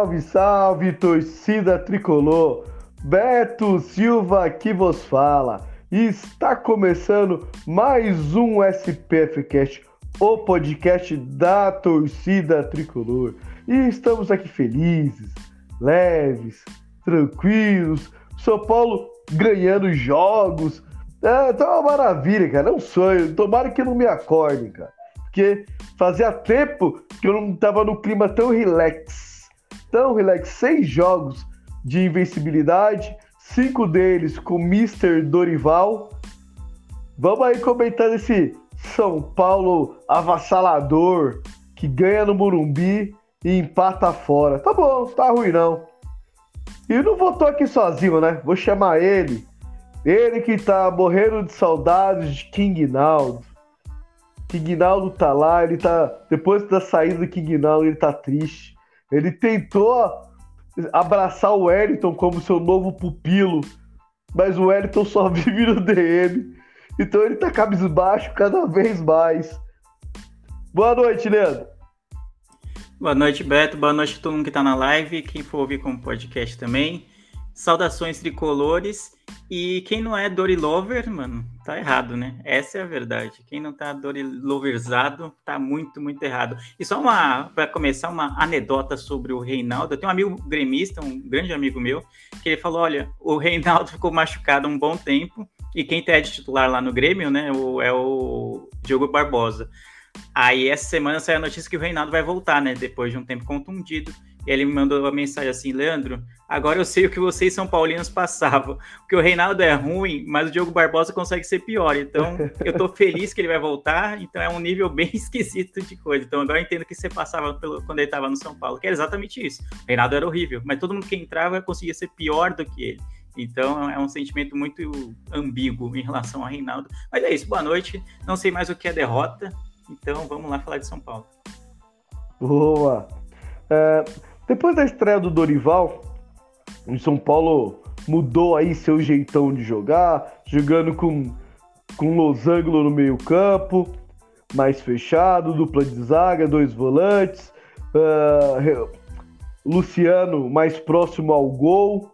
Salve, salve, torcida tricolor! Beto Silva aqui vos fala. Está começando mais um SPF Cast, o podcast da torcida tricolor. E estamos aqui felizes, leves, tranquilos. São Paulo ganhando jogos. É, tá uma maravilha, cara. É um sonho. Tomara que não me acorde, cara. Porque fazia tempo que eu não tava no clima tão relax então, relax, seis jogos de invencibilidade, cinco deles com Mr. Dorival. Vamos aí comentar esse São Paulo avassalador que ganha no Morumbi e empata fora. Tá bom, tá ruim não. E não voltou aqui sozinho, né? Vou chamar ele. Ele que tá morrendo de saudades de King Naldo. King Naldo tá lá, ele tá. Depois da saída do King Naldo, ele tá triste. Ele tentou abraçar o Wellington como seu novo pupilo, mas o Wellington só vive no DM. Então ele tá cabisbaixo cada vez mais. Boa noite, Leandro. Boa noite, Beto. Boa noite a todo mundo que tá na live, quem for ouvir como podcast também. Saudações tricolores. E quem não é Dorilover, mano, tá errado, né? Essa é a verdade. Quem não tá Doriloverzado, tá muito, muito errado. E só uma, para começar, uma anedota sobre o Reinaldo. Eu tenho um amigo gremista, um grande amigo meu, que ele falou: olha, o Reinaldo ficou machucado um bom tempo, e quem tá de titular lá no Grêmio, né, é o Diogo Barbosa. Aí essa semana saiu a notícia que o Reinaldo vai voltar, né? Depois de um tempo contundido. E ele me mandou uma mensagem assim, Leandro, agora eu sei o que vocês São Paulinos passavam. Porque o Reinaldo é ruim, mas o Diogo Barbosa consegue ser pior. Então, eu tô feliz que ele vai voltar. Então, é um nível bem esquisito de coisa. Então, agora eu entendo que você passava pelo, quando ele estava no São Paulo, que era exatamente isso. O Reinaldo era horrível, mas todo mundo que entrava conseguia ser pior do que ele. Então é um sentimento muito ambíguo em relação a Reinaldo. Mas é isso, boa noite. Não sei mais o que é derrota, então vamos lá falar de São Paulo. Boa! É, depois da estreia do Dorival, o São Paulo mudou aí seu jeitão de jogar, jogando com, com losango no meio campo, mais fechado, dupla de zaga, dois volantes, uh, Luciano mais próximo ao gol.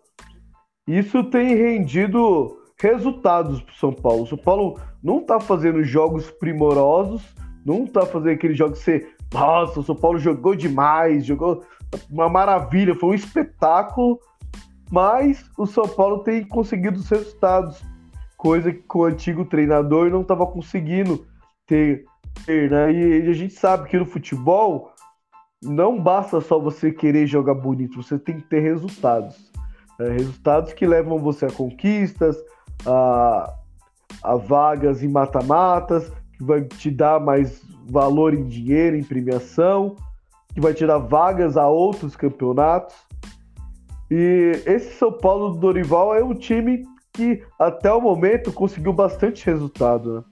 Isso tem rendido resultados para o São Paulo. O São Paulo não está fazendo jogos primorosos, não está fazendo aqueles jogos que você. Nossa, o São Paulo jogou demais, jogou uma maravilha, foi um espetáculo, mas o São Paulo tem conseguido os resultados, coisa que com o antigo treinador não estava conseguindo ter, ter né? E a gente sabe que no futebol não basta só você querer jogar bonito, você tem que ter resultados. Né? Resultados que levam você a conquistas, a, a vagas em mata-matas, que vai te dar mais valor em dinheiro, em premiação que vai tirar vagas a outros campeonatos. E esse São Paulo do Dorival é um time que até o momento conseguiu bastante resultado. Né?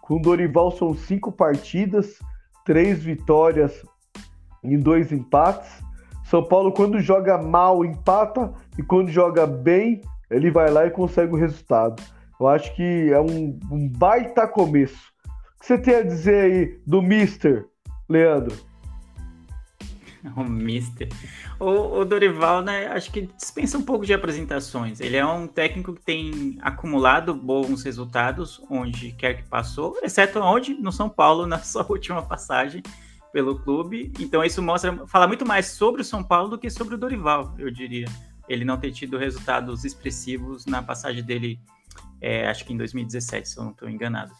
Com o Dorival são cinco partidas, três vitórias e dois empates. São Paulo, quando joga mal, empata, e quando joga bem, ele vai lá e consegue o resultado. Eu acho que é um, um baita começo. O que você tem a dizer aí do Mister, Leandro? O Mister. O, o, Dorival, né, acho que dispensa um pouco de apresentações. Ele é um técnico que tem acumulado bons resultados onde quer que passou, exceto onde? No São Paulo, na sua última passagem pelo clube. Então isso mostra, fala muito mais sobre o São Paulo do que sobre o Dorival, eu diria. Ele não ter tido resultados expressivos na passagem dele, é, acho que em 2017, se eu não estou enganado.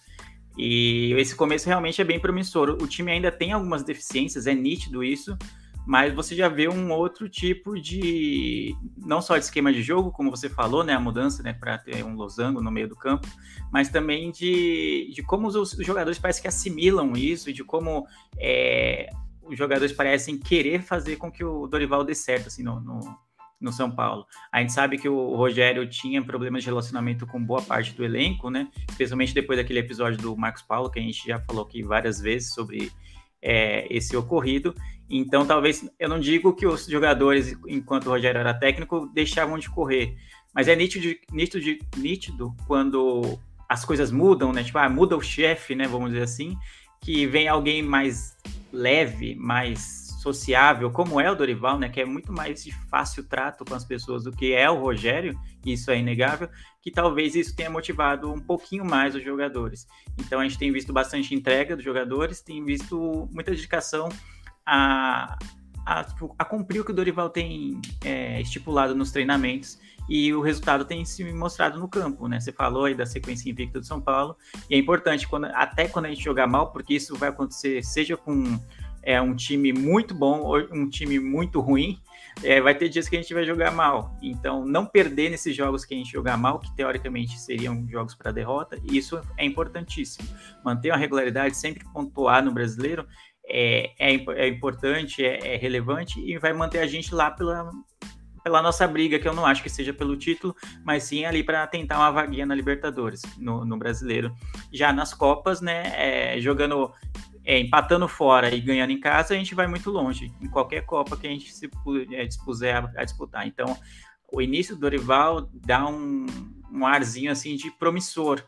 E esse começo realmente é bem promissor. O time ainda tem algumas deficiências, é nítido isso, mas você já vê um outro tipo de não só de esquema de jogo, como você falou, né, a mudança, né, para ter um losango no meio do campo, mas também de, de como os, os jogadores parecem que assimilam isso e de como é, os jogadores parecem querer fazer com que o Dorival dê certo assim no, no, no São Paulo. A gente sabe que o Rogério tinha problemas de relacionamento com boa parte do elenco, né? Especialmente depois daquele episódio do Marcos Paulo, que a gente já falou aqui várias vezes sobre é, esse ocorrido. Então, talvez, eu não digo que os jogadores, enquanto o Rogério era técnico, deixavam de correr, mas é nítido, nítido, nítido quando as coisas mudam, né? Tipo, ah, muda o chefe, né? Vamos dizer assim, que vem alguém mais leve, mais sociável, como é o Dorival, né, que é muito mais de fácil trato com as pessoas do que é o Rogério, isso é inegável, que talvez isso tenha motivado um pouquinho mais os jogadores. Então a gente tem visto bastante entrega dos jogadores, tem visto muita dedicação a, a, tipo, a cumprir o que o Dorival tem é, estipulado nos treinamentos e o resultado tem se mostrado no campo, né? Você falou aí da sequência invicta do São Paulo, e é importante, quando, até quando a gente jogar mal, porque isso vai acontecer, seja com é um time muito bom um time muito ruim, é, vai ter dias que a gente vai jogar mal. Então, não perder nesses jogos que a gente jogar mal, que teoricamente seriam jogos para derrota, isso é importantíssimo. Manter uma regularidade, sempre pontuar no brasileiro, é, é, é importante, é, é, relevante e vai manter a gente lá pela, pela nossa briga, que eu não acho que seja pelo título, mas sim ali para tentar uma vaguinha na Libertadores, no, no brasileiro. Já nas Copas, né, é, jogando é, empatando fora e ganhando em casa, a gente vai muito longe, em qualquer Copa que a gente se é, dispuser a, a, disputar. Então, o início do Dorival dá um, um arzinho assim de promissor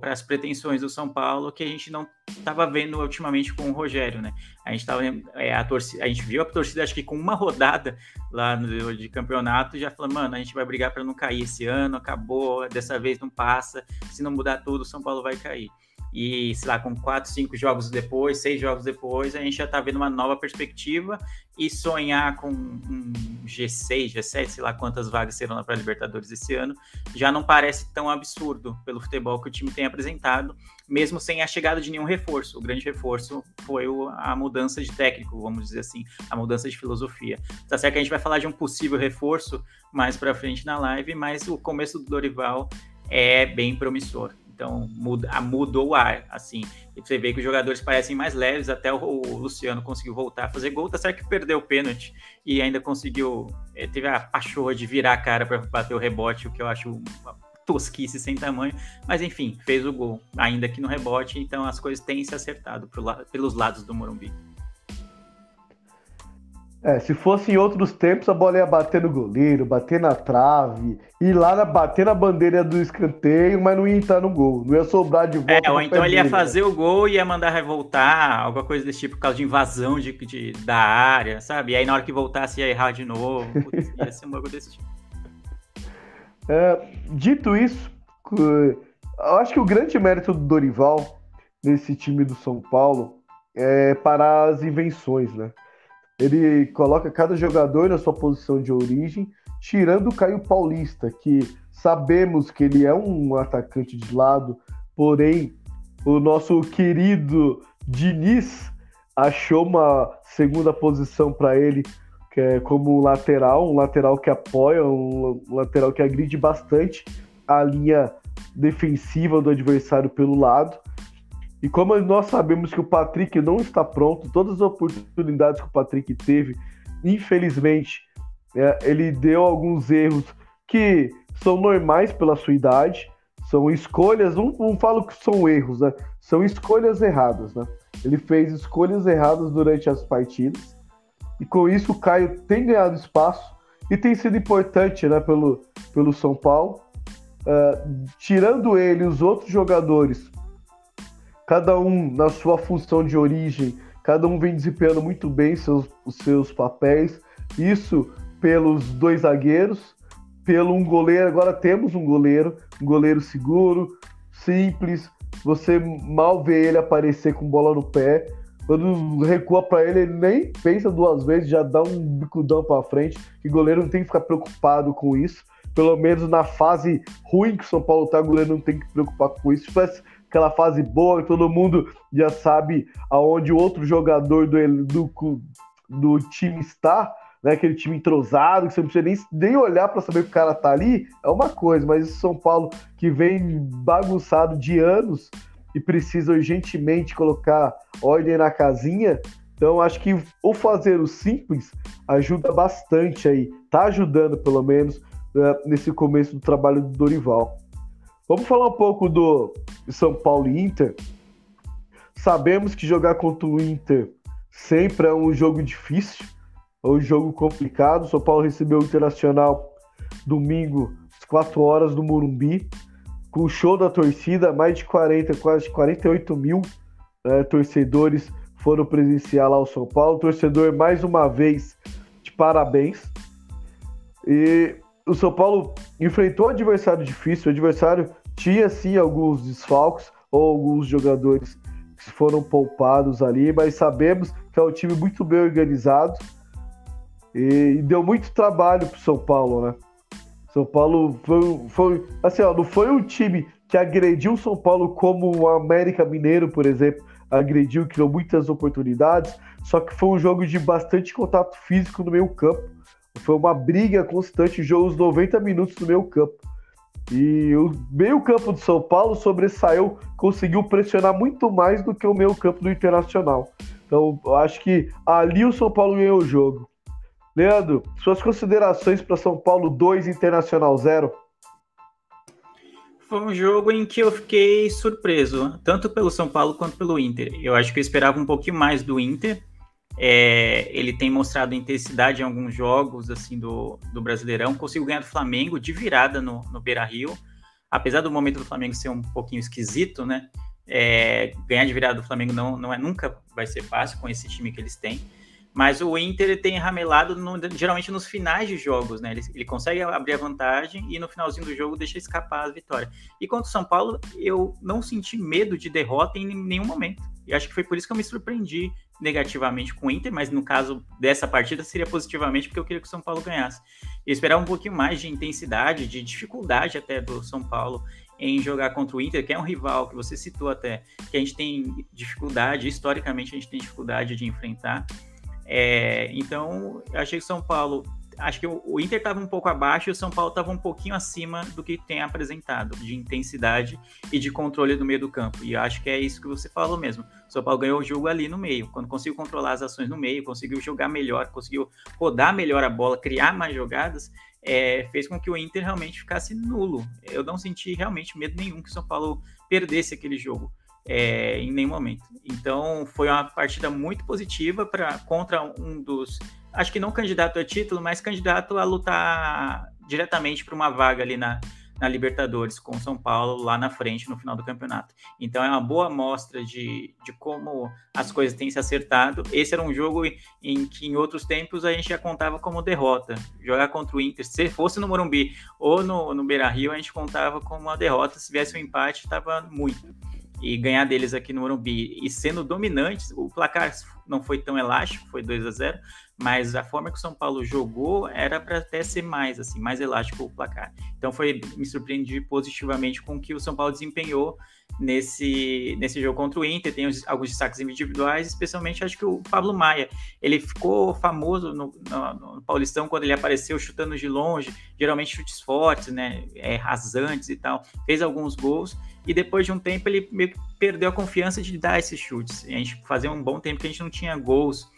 para as pretensões do São Paulo que a gente não estava vendo ultimamente com o Rogério, né? A gente tava, é, a, torcida, a gente viu a torcida acho que com uma rodada lá no de campeonato já falando, mano, a gente vai brigar para não cair esse ano, acabou, dessa vez não passa, se não mudar tudo, o São Paulo vai cair e, sei lá, com quatro, cinco jogos depois, seis jogos depois, a gente já está vendo uma nova perspectiva e sonhar com um G6, G7, sei lá quantas vagas serão para Libertadores esse ano, já não parece tão absurdo pelo futebol que o time tem apresentado, mesmo sem a chegada de nenhum reforço. O grande reforço foi a mudança de técnico, vamos dizer assim, a mudança de filosofia. Tá certo que a gente vai falar de um possível reforço mais para frente na live, mas o começo do Dorival é bem promissor. Então muda, mudou o ar, assim. E você vê que os jogadores parecem mais leves, até o, o Luciano conseguiu voltar a fazer gol. Tá certo que perdeu o pênalti e ainda conseguiu. Eh, teve a pachorra de virar a cara para bater o rebote, o que eu acho uma tosquice sem tamanho. Mas enfim, fez o gol, ainda que no rebote. Então as coisas têm se acertado pelos lados do Morumbi. É, se fosse em outros tempos, a bola ia bater no goleiro, bater na trave, ir lá na, bater na bandeira do escanteio, mas não ia entrar no gol, não ia sobrar de volta. É, ou então ele ia fazer o gol e ia mandar revoltar, alguma coisa desse tipo, por causa de invasão de, de da área, sabe? E aí na hora que voltasse ia errar de novo, ia ser um bagulho desse tipo. É, dito isso, eu acho que o grande mérito do Dorival nesse time do São Paulo é parar as invenções, né? Ele coloca cada jogador na sua posição de origem, tirando o Caio Paulista, que sabemos que ele é um atacante de lado, porém o nosso querido Diniz achou uma segunda posição para ele, que é como um lateral, um lateral que apoia, um lateral que agride bastante a linha defensiva do adversário pelo lado. E como nós sabemos que o Patrick não está pronto, todas as oportunidades que o Patrick teve, infelizmente, é, ele deu alguns erros que são normais pela sua idade, são escolhas, não, não falo que são erros, né? São escolhas erradas, né? Ele fez escolhas erradas durante as partidas, e com isso o Caio tem ganhado espaço e tem sido importante né, pelo, pelo São Paulo. Uh, tirando ele, os outros jogadores cada um na sua função de origem, cada um vem desempenhando muito bem seus, os seus papéis. Isso pelos dois zagueiros, pelo um goleiro. Agora temos um goleiro, um goleiro seguro, simples. Você mal vê ele aparecer com bola no pé. Quando recua para ele, ele nem pensa duas vezes, já dá um bicudão para frente. E o goleiro não tem que ficar preocupado com isso. Pelo menos na fase ruim que o São Paulo tá, o goleiro não tem que se preocupar com isso. Se aquela fase boa, todo mundo já sabe aonde o outro jogador do, do, do time está, né, aquele time entrosado, que você não precisa nem, nem olhar para saber que o cara tá ali, é uma coisa, mas esse São Paulo que vem bagunçado de anos e precisa urgentemente colocar ordem na casinha, então acho que o fazer o simples ajuda bastante aí, tá ajudando pelo menos né, nesse começo do trabalho do Dorival. Vamos falar um pouco do São Paulo e Inter. Sabemos que jogar contra o Inter sempre é um jogo difícil, é um jogo complicado. O São Paulo recebeu o Internacional domingo, às 4 horas do Morumbi, com o show da torcida, mais de 40, quase 48 mil né, torcedores foram presenciar lá o São Paulo. Torcedor, mais uma vez, de parabéns. E o São Paulo enfrentou um adversário difícil, o adversário tinha sim alguns desfalques ou alguns jogadores que foram poupados ali, mas sabemos que é um time muito bem organizado e, deu muito trabalho para São Paulo, né? São Paulo foi, foi assim, ó, não foi um time que agrediu o São Paulo como o América Mineiro, por exemplo, agrediu, criou muitas oportunidades, só que foi um jogo de bastante contato físico no meio campo. Foi uma briga constante, os 90 minutos no meio campo. E o meio-campo do São Paulo sobressaiu, conseguiu pressionar muito mais do que o meio-campo do Internacional. Então, acho que ali o São Paulo ganhou o jogo. Leandro, suas considerações para São Paulo 2 Internacional 0? Foi um jogo em que eu fiquei surpreso, tanto pelo São Paulo quanto pelo Inter. Eu acho que eu esperava um pouquinho mais do Inter. É, ele tem mostrado intensidade em alguns jogos assim do, do Brasileirão. Conseguiu ganhar do Flamengo de virada no, no Beira Rio. Apesar do momento do Flamengo ser um pouquinho esquisito, né? É, ganhar de virada do Flamengo não, não é nunca vai ser fácil com esse time que eles têm. Mas o Inter tem ramelado no, geralmente nos finais de jogos, né? Ele, ele, consegue abrir a vantagem e no finalzinho do jogo deixa escapar a vitória. E contra o São Paulo, eu não senti medo de derrota em nenhum momento. E acho que foi por isso que eu me surpreendi negativamente com o Inter, mas no caso dessa partida seria positivamente, porque eu queria que o São Paulo ganhasse. Eu esperava um pouquinho mais de intensidade, de dificuldade até do São Paulo em jogar contra o Inter, que é um rival que você citou até, que a gente tem dificuldade, historicamente a gente tem dificuldade de enfrentar. É, então, eu achei que o São Paulo acho que o, Inter estava um pouco abaixo e o São Paulo estava um pouquinho acima do que tem apresentado, de intensidade e de controle do meio do campo. E acho que é isso que você falou mesmo. O São Paulo ganhou o jogo ali no meio, quando conseguiu controlar as ações no meio, conseguiu jogar melhor, conseguiu rodar melhor a bola, criar mais jogadas, é, fez com que o Inter realmente ficasse nulo. Eu não senti realmente medo nenhum que o São Paulo perdesse aquele jogo. É, em nenhum momento. Então foi uma partida muito positiva para contra um dos acho que não candidato a título, mas candidato a lutar diretamente para uma vaga ali na, na Libertadores com São Paulo lá na frente no final do campeonato. Então é uma boa amostra de, de como as coisas têm se acertado. Esse era um jogo em que em outros tempos a gente já contava como derrota. Jogar contra o Inter, se fosse no Morumbi ou no, no Beira Rio, a gente contava como uma derrota. Se viesse um empate, estava muito. E ganhar deles aqui no Morumbi e sendo dominantes, o placar não foi tão elástico, foi 2 a 0 mas a forma que o São Paulo jogou era para até ser mais assim, mais elástico o placar. Então foi me surpreendi positivamente com o que o São Paulo desempenhou nesse, nesse jogo contra o Inter. Tem alguns destaques individuais, especialmente acho que o Pablo Maia. Ele ficou famoso no, no, no Paulistão quando ele apareceu chutando de longe, geralmente chutes fortes, né, é, rasantes e tal. Fez alguns gols e depois de um tempo ele meio que perdeu a confiança de dar esses chutes. A gente fazia um bom tempo que a gente não tinha gols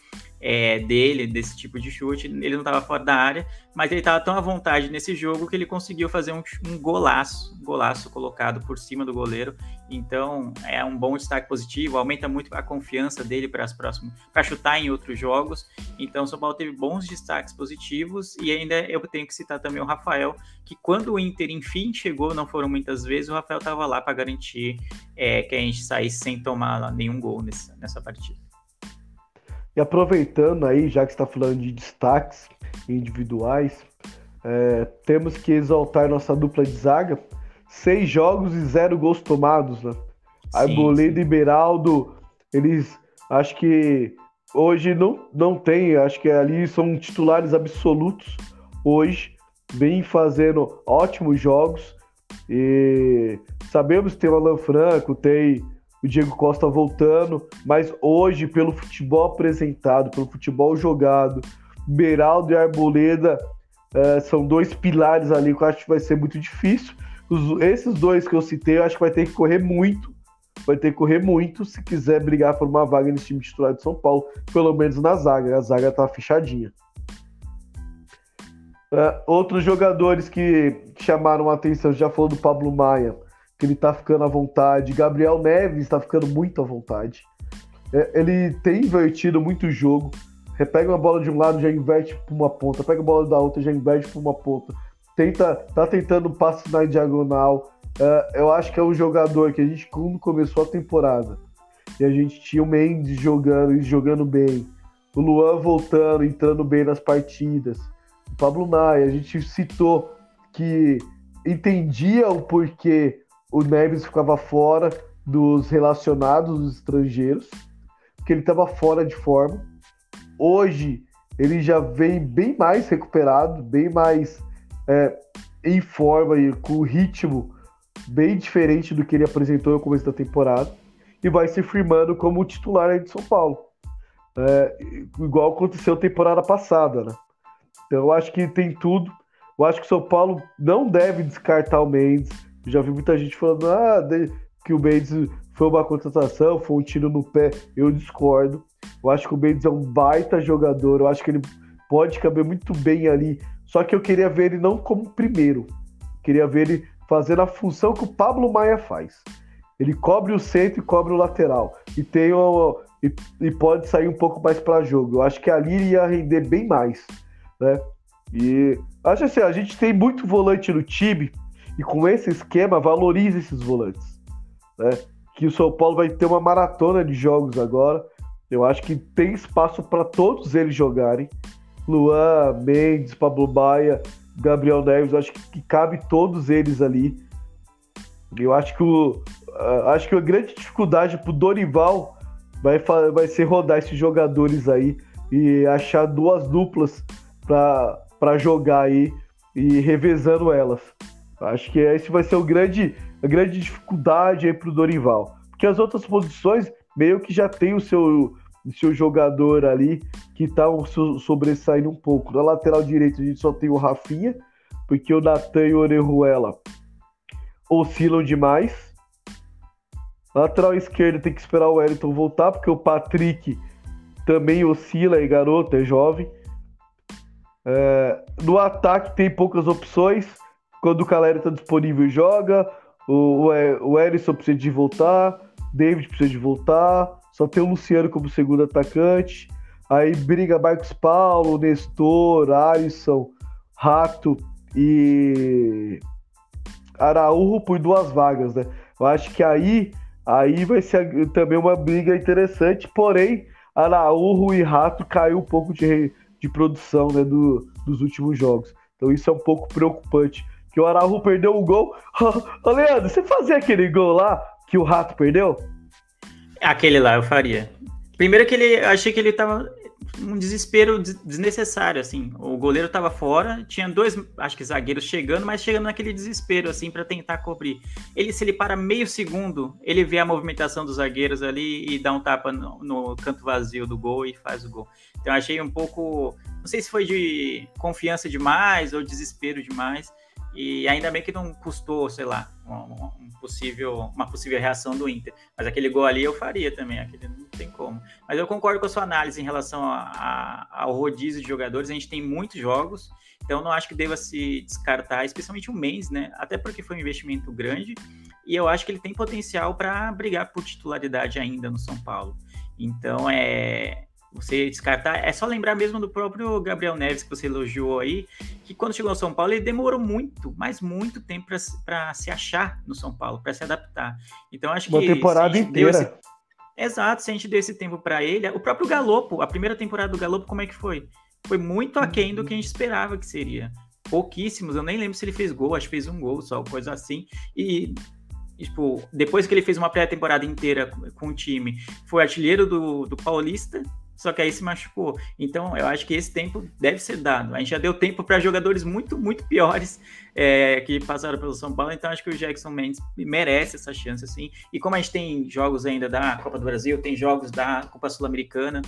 é, dele, desse tipo de chute. Ele não estava fora da área, mas ele estava tão à vontade nesse jogo que ele conseguiu fazer um, um golaço, golaço colocado por cima do goleiro. Então é um bom destaque positivo, aumenta muito a confiança dele para as próximas, para chutar em outros jogos. Então o São Paulo teve bons destaques positivos e ainda eu tenho que citar também o Rafael, que quando o Inter enfim chegou, não foram muitas vezes, o Rafael estava lá para garantir é, que a gente saísse sem tomar nenhum gol nessa, nessa partida. E aproveitando aí, já que está falando de destaques individuais, é, temos que exaltar nossa dupla de zaga. Seis jogos e zero gols tomados, né? Arboleda e Beraldo, eles acho que hoje não, não tem, acho que ali são titulares absolutos hoje, vem fazendo ótimos jogos. E sabemos que tem o Alan Franco, tem o Diego Costa voltando, mas hoje, pelo futebol apresentado, pelo futebol jogado, Beraldo e Arboleda uh, são dois pilares ali que eu acho que vai ser muito difícil. Os, esses dois que eu citei, eu acho que vai ter que correr muito. Vai ter que correr muito se quiser brigar por uma vaga nesse time titular de São Paulo, pelo menos na zaga. A zaga tá fechadinha. Uh, outros jogadores que chamaram a atenção, já falou do Pablo Maia, que ele tá ficando à vontade. Gabriel Neves está ficando muito à vontade. É, ele tem invertido muito o jogo. Pega uma bola de um lado, já inverte para uma ponta. Pega a bola da outra, já inverte para uma ponta. Tenta, tá tentando passe na diagonal. Uh, eu acho que é um jogador que a gente, quando começou a temporada, e a gente tinha o Mendes jogando e jogando bem, o Luan voltando, entrando bem nas partidas, o Pablo Maia, a gente citou que entendia o porquê o Neves ficava fora dos relacionados dos estrangeiros, porque ele estava fora de forma. Hoje ele já vem bem mais recuperado, bem mais é, em forma e com ritmo bem diferente do que ele apresentou no começo da temporada e vai se firmando como titular aí de São Paulo. É, igual aconteceu temporada passada, né? Então eu acho que tem tudo. Eu acho que o São Paulo não deve descartar o Mendes. Já vi muita gente falando ah, que o Mendes foi uma contratação, foi um tiro no pé. Eu discordo. Eu acho que o Mendes é um baita jogador. Eu acho que ele pode caber muito bem ali. Só que eu queria ver ele não como primeiro. Eu queria ver ele fazendo a função que o Pablo Maia faz. Ele cobre o centro e cobre o lateral. E tem o, e, e pode sair um pouco mais para jogo. Eu acho que ali ele ia render bem mais. Né? E acho assim, a gente tem muito volante no time e com esse esquema valoriza esses volantes. Né? Que o São Paulo vai ter uma maratona de jogos agora. Eu acho que tem espaço para todos eles jogarem. Luan, Mendes, Pablo Baia, Gabriel Neves, acho que cabe todos eles ali. Eu acho que o, acho que a grande dificuldade pro Dorival vai, vai ser rodar esses jogadores aí e achar duas duplas para jogar aí e revezando elas. Acho que esse vai ser o grande, a grande dificuldade aí pro Dorival. Porque as outras posições meio que já tem o seu, o seu jogador ali que tá sobressaindo um pouco. Na lateral direita a gente só tem o Rafinha, porque o Natan e o Orejuela oscilam demais. Lateral esquerda tem que esperar o Wellington voltar, porque o Patrick também oscila, é garoto, é jovem. É, no ataque tem poucas opções. Quando o Caleri está disponível, joga. O, o, o Erisson precisa de voltar. David precisa de voltar. Só tem o Luciano como segundo atacante. Aí briga Marcos Paulo, Nestor, Alisson, Rato e Araújo por duas vagas, né? Eu acho que aí, aí vai ser também uma briga interessante, porém, Araújo e Rato caiu um pouco de, de produção né, do, dos últimos jogos. Então isso é um pouco preocupante. Que o Araújo perdeu o gol. Ô, Leandro, você fazia aquele gol lá que o Rato perdeu? Aquele lá eu faria. Primeiro que ele achei que ele tava um desespero desnecessário, assim. O goleiro tava fora, tinha dois, acho que zagueiros chegando, mas chegando naquele desespero, assim, para tentar cobrir. Ele, se ele para meio segundo, ele vê a movimentação dos zagueiros ali e dá um tapa no, no canto vazio do gol e faz o gol. Então achei um pouco, não sei se foi de confiança demais ou desespero demais. E ainda bem que não custou, sei lá, um, um possível, uma possível reação do Inter. Mas aquele gol ali eu faria também, aquele não tem como. Mas eu concordo com a sua análise em relação a, a, ao rodízio de jogadores. A gente tem muitos jogos, então não acho que deva se descartar, especialmente o Mendes, né? Até porque foi um investimento grande e eu acho que ele tem potencial para brigar por titularidade ainda no São Paulo. Então é você descartar. É só lembrar mesmo do próprio Gabriel Neves que você elogiou aí, que quando chegou ao São Paulo ele demorou muito, mas muito tempo para se achar no São Paulo, para se adaptar. Então acho Uma que temporada inteira. Esse... Exato, se a gente deu esse tempo para ele, o próprio Galopo, a primeira temporada do Galopo, como é que foi? Foi muito aquém do que a gente esperava que seria. Pouquíssimos, eu nem lembro se ele fez gol, acho que fez um gol só, coisa assim. E tipo, depois que ele fez uma pré-temporada inteira com o time, foi artilheiro do, do Paulista, só que aí se machucou. Então, eu acho que esse tempo deve ser dado. A gente já deu tempo para jogadores muito, muito piores é, que passaram pelo São Paulo, então acho que o Jackson Mendes merece essa chance, assim. E como a gente tem jogos ainda da Copa do Brasil, tem jogos da Copa Sul-Americana,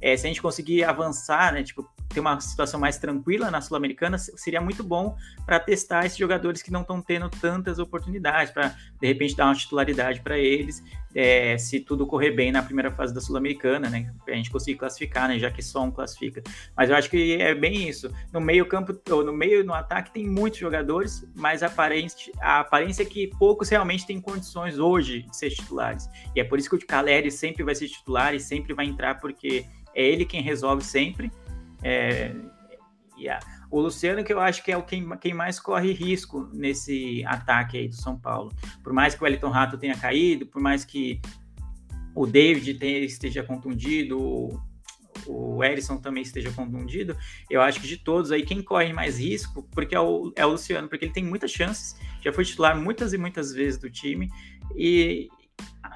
é, se a gente conseguir avançar, né, tipo, ter uma situação mais tranquila na Sul-Americana, seria muito bom para testar esses jogadores que não estão tendo tantas oportunidades, para de repente dar uma titularidade para eles, é, se tudo correr bem na primeira fase da Sul-Americana, né? A gente conseguir classificar, né? Já que só um classifica. Mas eu acho que é bem isso. No meio campo, ou no meio no ataque tem muitos jogadores, mas a aparência, a aparência é que poucos realmente têm condições hoje de ser titulares. E é por isso que o Caleri sempre vai ser titular e sempre vai entrar, porque é ele quem resolve sempre. É, yeah. O Luciano, que eu acho que é o quem, quem mais corre risco nesse ataque aí do São Paulo. Por mais que o Wellington Rato tenha caído, por mais que o David tenha, esteja contundido, o, Erison também esteja contundido, eu acho que de todos aí, quem corre mais risco, porque é o, é o Luciano, porque ele tem muitas chances, já foi titular muitas e muitas vezes do time, e,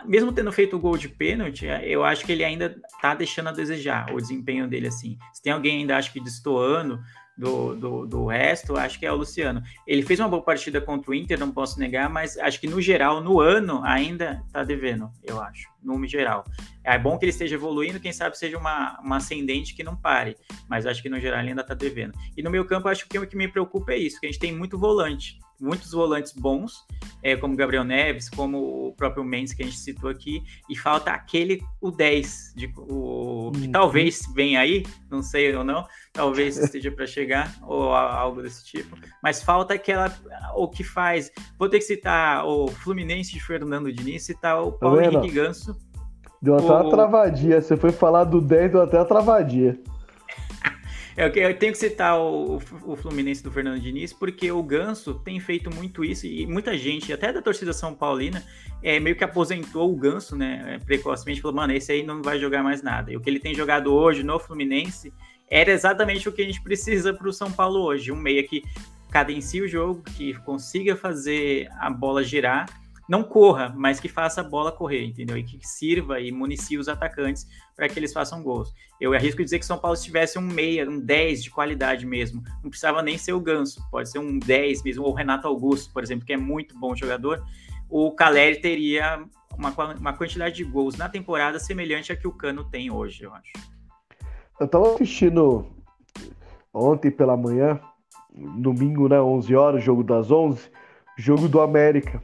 mesmo tendo feito o gol de pênalti, eu acho que ele ainda tá deixando a desejar o desempenho dele assim. Se tem alguém ainda acho que destoando do, do, do resto, acho que é o Luciano. Ele fez uma boa partida contra o Inter, não posso negar, mas acho que no geral, no ano, ainda tá devendo, eu acho, no geral. É bom que ele esteja evoluindo, quem sabe seja uma, uma ascendente que não pare, mas acho que no geral ele ainda tá devendo. E no meu campo, acho que o que me preocupa é isso, que a gente tem muito volante muitos volantes bons, é, como Gabriel Neves, como o próprio Mendes que a gente citou aqui, e falta aquele, o 10, de, o, que uhum. talvez venha aí, não sei ou não, talvez esteja para chegar, ou algo desse tipo, mas falta aquela, o que faz, vou ter que citar o Fluminense de Fernando Diniz, citar o Paulo tá Henrique Ganso. Deu até o... uma travadinha, você foi falar do 10, deu até uma travadinha. Eu, eu tenho que citar o, o, Fluminense do Fernando Diniz, porque o Ganso tem feito muito isso, e muita gente, até da torcida São Paulina, é, meio que aposentou o Ganso, né, precocemente, falou, mano, esse aí não vai jogar mais nada. E o que ele tem jogado hoje no Fluminense era exatamente o que a gente precisa para o São Paulo hoje, um meia que cadencie o jogo, que consiga fazer a bola girar, não corra, mas que faça a bola correr, entendeu? E que sirva e municie os atacantes para que eles façam gols. Eu arrisco dizer que São Paulo se tivesse um meia, um 10 de qualidade mesmo, não precisava nem ser o Ganso, pode ser um 10 mesmo, ou o Renato Augusto, por exemplo, que é muito bom jogador, o Caleri teria uma, uma quantidade de gols na temporada semelhante a que o Cano tem hoje, eu acho. Eu tava assistindo ontem pela manhã, domingo, né, 11 horas, jogo das 11, jogo do América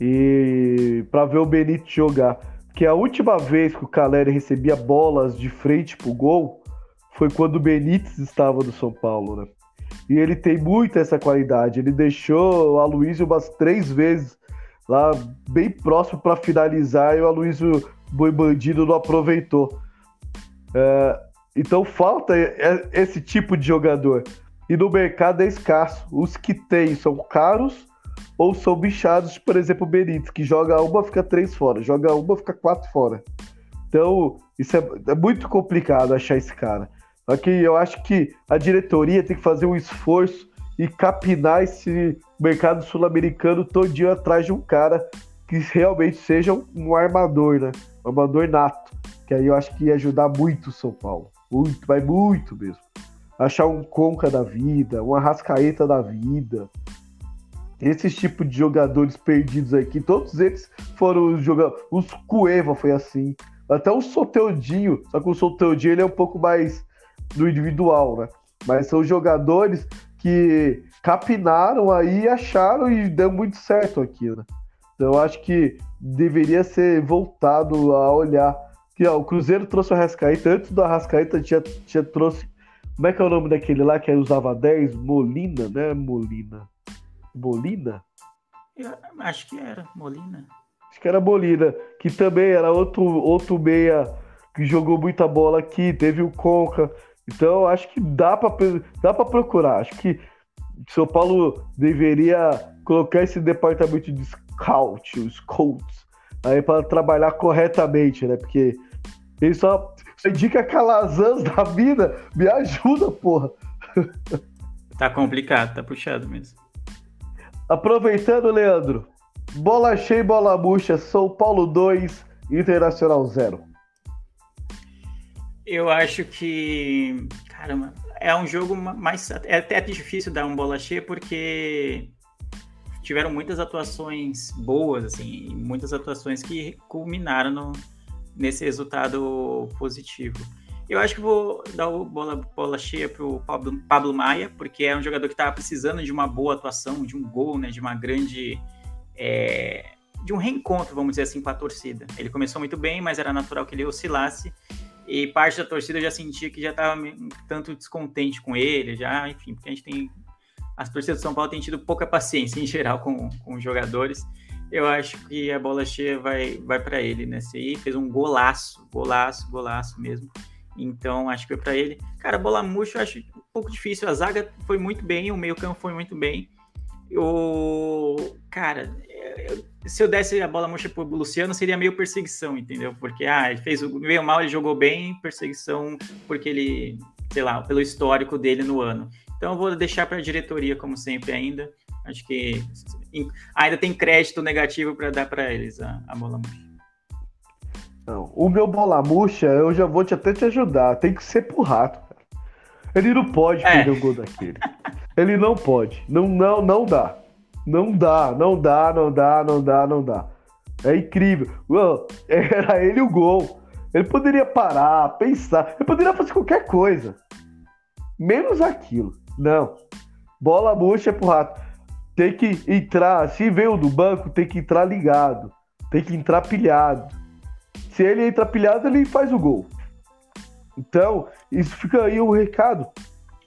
e para ver o Benítez jogar. Que a última vez que o Caleri recebia bolas de frente pro gol foi quando o Benítez estava no São Paulo, né? E ele tem muito essa qualidade. Ele deixou o Aloysio umas três vezes lá bem próximo para finalizar e o Aloysio Boi Bandido não aproveitou. É, então falta esse tipo de jogador. E no mercado é escasso. Os que tem são caros ou são bichados, por exemplo, o Benítez, que joga uma, fica três fora, joga uma, fica quatro fora. Então, isso é, é muito complicado achar esse cara. Só que eu acho que a diretoria tem que fazer um esforço e capinar esse mercado sul-americano todinho atrás de um cara que realmente seja um armador, né? Um armador nato. Que aí eu acho que ia ajudar muito o São Paulo. Muito, mas muito mesmo. Achar um Conca da vida, uma Rascaeta da vida, esses tipos de jogadores perdidos aqui, todos eles foram jogadores. Os Cueva foi assim. Até o Soteudinho, só que o Soteudinho ele é um pouco mais do individual, né? Mas são jogadores que capinaram aí acharam e deu muito certo aqui, né? Então acho que deveria ser voltado a olhar. Que o Cruzeiro trouxe o Arrascaeta, antes do Arrascaeta tinha, tinha trouxe. Como é que é o nome daquele lá que usava 10? Molina, né? Molina. Molina? Eu acho que era Molina. Acho que era Molina, que também era outro, outro meia que jogou muita bola aqui, teve o Conca. Então acho que dá para dá para procurar. Acho que São Paulo deveria colocar esse departamento de scout, os scouts, aí para trabalhar corretamente, né? Porque ele só, só indica calazans da vida, me ajuda, porra. Tá complicado, tá puxado mesmo. Aproveitando, Leandro, bola cheia e bola murcha, São Paulo 2, Internacional 0. Eu acho que, caramba, é um jogo mais é até difícil dar um bola cheia porque tiveram muitas atuações boas, assim, muitas atuações que culminaram no, nesse resultado positivo. Eu acho que vou dar o bola, bola cheia para o Pablo, Pablo, Maia, porque é um jogador que estava precisando de uma boa atuação, de um gol, né, de uma grande. É, de um reencontro, vamos dizer assim, com a torcida. Ele começou muito bem, mas era natural que ele oscilasse. E parte da torcida já sentia que já estava um tanto descontente com ele, já, enfim, porque a gente tem. As torcidas de São Paulo têm tido pouca paciência em geral com, com os jogadores. Eu acho que a bola cheia vai, vai para ele nesse aí. Fez um golaço, golaço, golaço mesmo. Então, acho que foi para ele. Cara, bola murcha eu acho um pouco difícil. A zaga foi muito bem, o meio-campo foi muito bem. O cara, eu, se eu desse a bola murcha pro Luciano, seria meio perseguição, entendeu? Porque ah, ele fez o meio mal, ele jogou bem, perseguição porque ele, sei lá, pelo histórico dele no ano. Então eu vou deixar para a diretoria como sempre ainda. Acho que ainda tem crédito negativo para dar para eles a, a bola murcha. Não, o meu bola murcha, eu já vou te, até te ajudar. Tem que ser pro rato, cara. Ele não pode é. perder o gol daquele. Ele não pode. Não, não, não dá. Não dá, não dá, não dá, não dá, não dá. É incrível. era ele o gol. Ele poderia parar, pensar. Ele poderia fazer qualquer coisa. Menos aquilo. Não. Bola murcha pro rato. Tem que entrar. Se veio do banco, tem que entrar ligado. Tem que entrar pilhado se ele entra pilhado, ele faz o gol. Então, isso fica aí um recado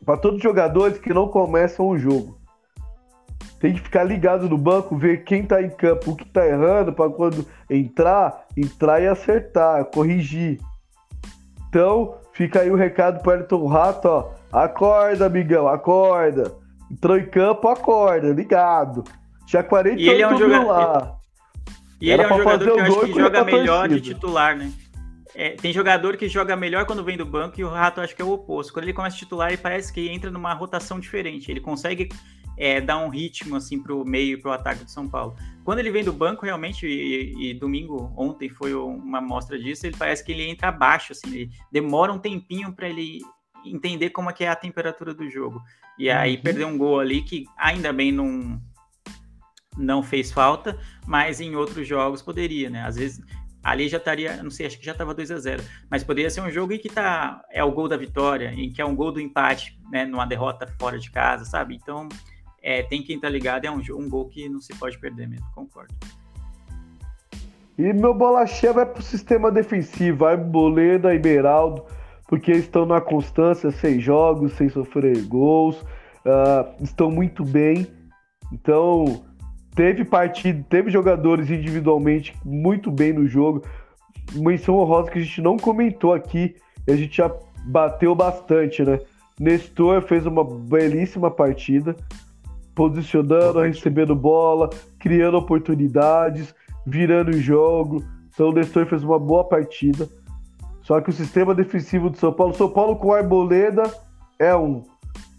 para todos os jogadores que não começam o jogo. Tem que ficar ligado no banco, ver quem tá em campo, o que tá errando, para quando entrar, entrar e acertar, corrigir. Então, fica aí o recado para Elton Rato, ó. Acorda, amigão, acorda. Entrou em campo, acorda, ligado. Já 48 e ele é um jogador, lá. E ele é um jogador que eu acho que joga melhor de titular, né? É, tem jogador que joga melhor quando vem do banco e o Rato acho que é o oposto. Quando ele começa a titular, ele parece que entra numa rotação diferente. Ele consegue é, dar um ritmo assim para o meio e para o ataque do São Paulo. Quando ele vem do banco, realmente, e, e, domingo, ontem foi uma mostra disso, ele parece que ele entra abaixo, assim, ele demora um tempinho para ele entender como é que é a temperatura do jogo. E aí uhum. perder um gol ali que ainda bem não não fez falta, mas em outros jogos poderia, né? Às vezes ali já estaria, não sei, acho que já estava 2 a 0 mas poderia ser um jogo em que tá, é o gol da vitória, em que é um gol do empate, né? Numa derrota fora de casa, sabe? Então é, tem que estar ligado, é um, um gol que não se pode perder mesmo, concordo. E meu bola cheia vai pro sistema defensivo, vai Boleda e Beraldo, porque estão na constância, seis jogos, sem sofrer gols, uh, estão muito bem. Então, Teve partida, teve jogadores individualmente muito bem no jogo. Menção honrosa que a gente não comentou aqui, e a gente já bateu bastante, né? Nestor fez uma belíssima partida, posicionando, recebendo bola, criando oportunidades, virando o jogo. Então o Nestor fez uma boa partida. Só que o sistema defensivo do São Paulo, São Paulo com Arboleda é um.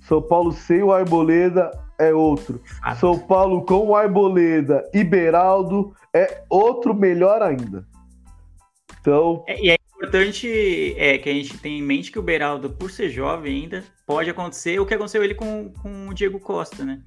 São Paulo sem o Arboleda é outro. Ah. São Paulo com o Arboleda e Beraldo é outro melhor ainda. Então. É, e é importante é, que a gente tenha em mente que o Beraldo, por ser jovem ainda, pode acontecer o que aconteceu ele com, com o Diego Costa, né?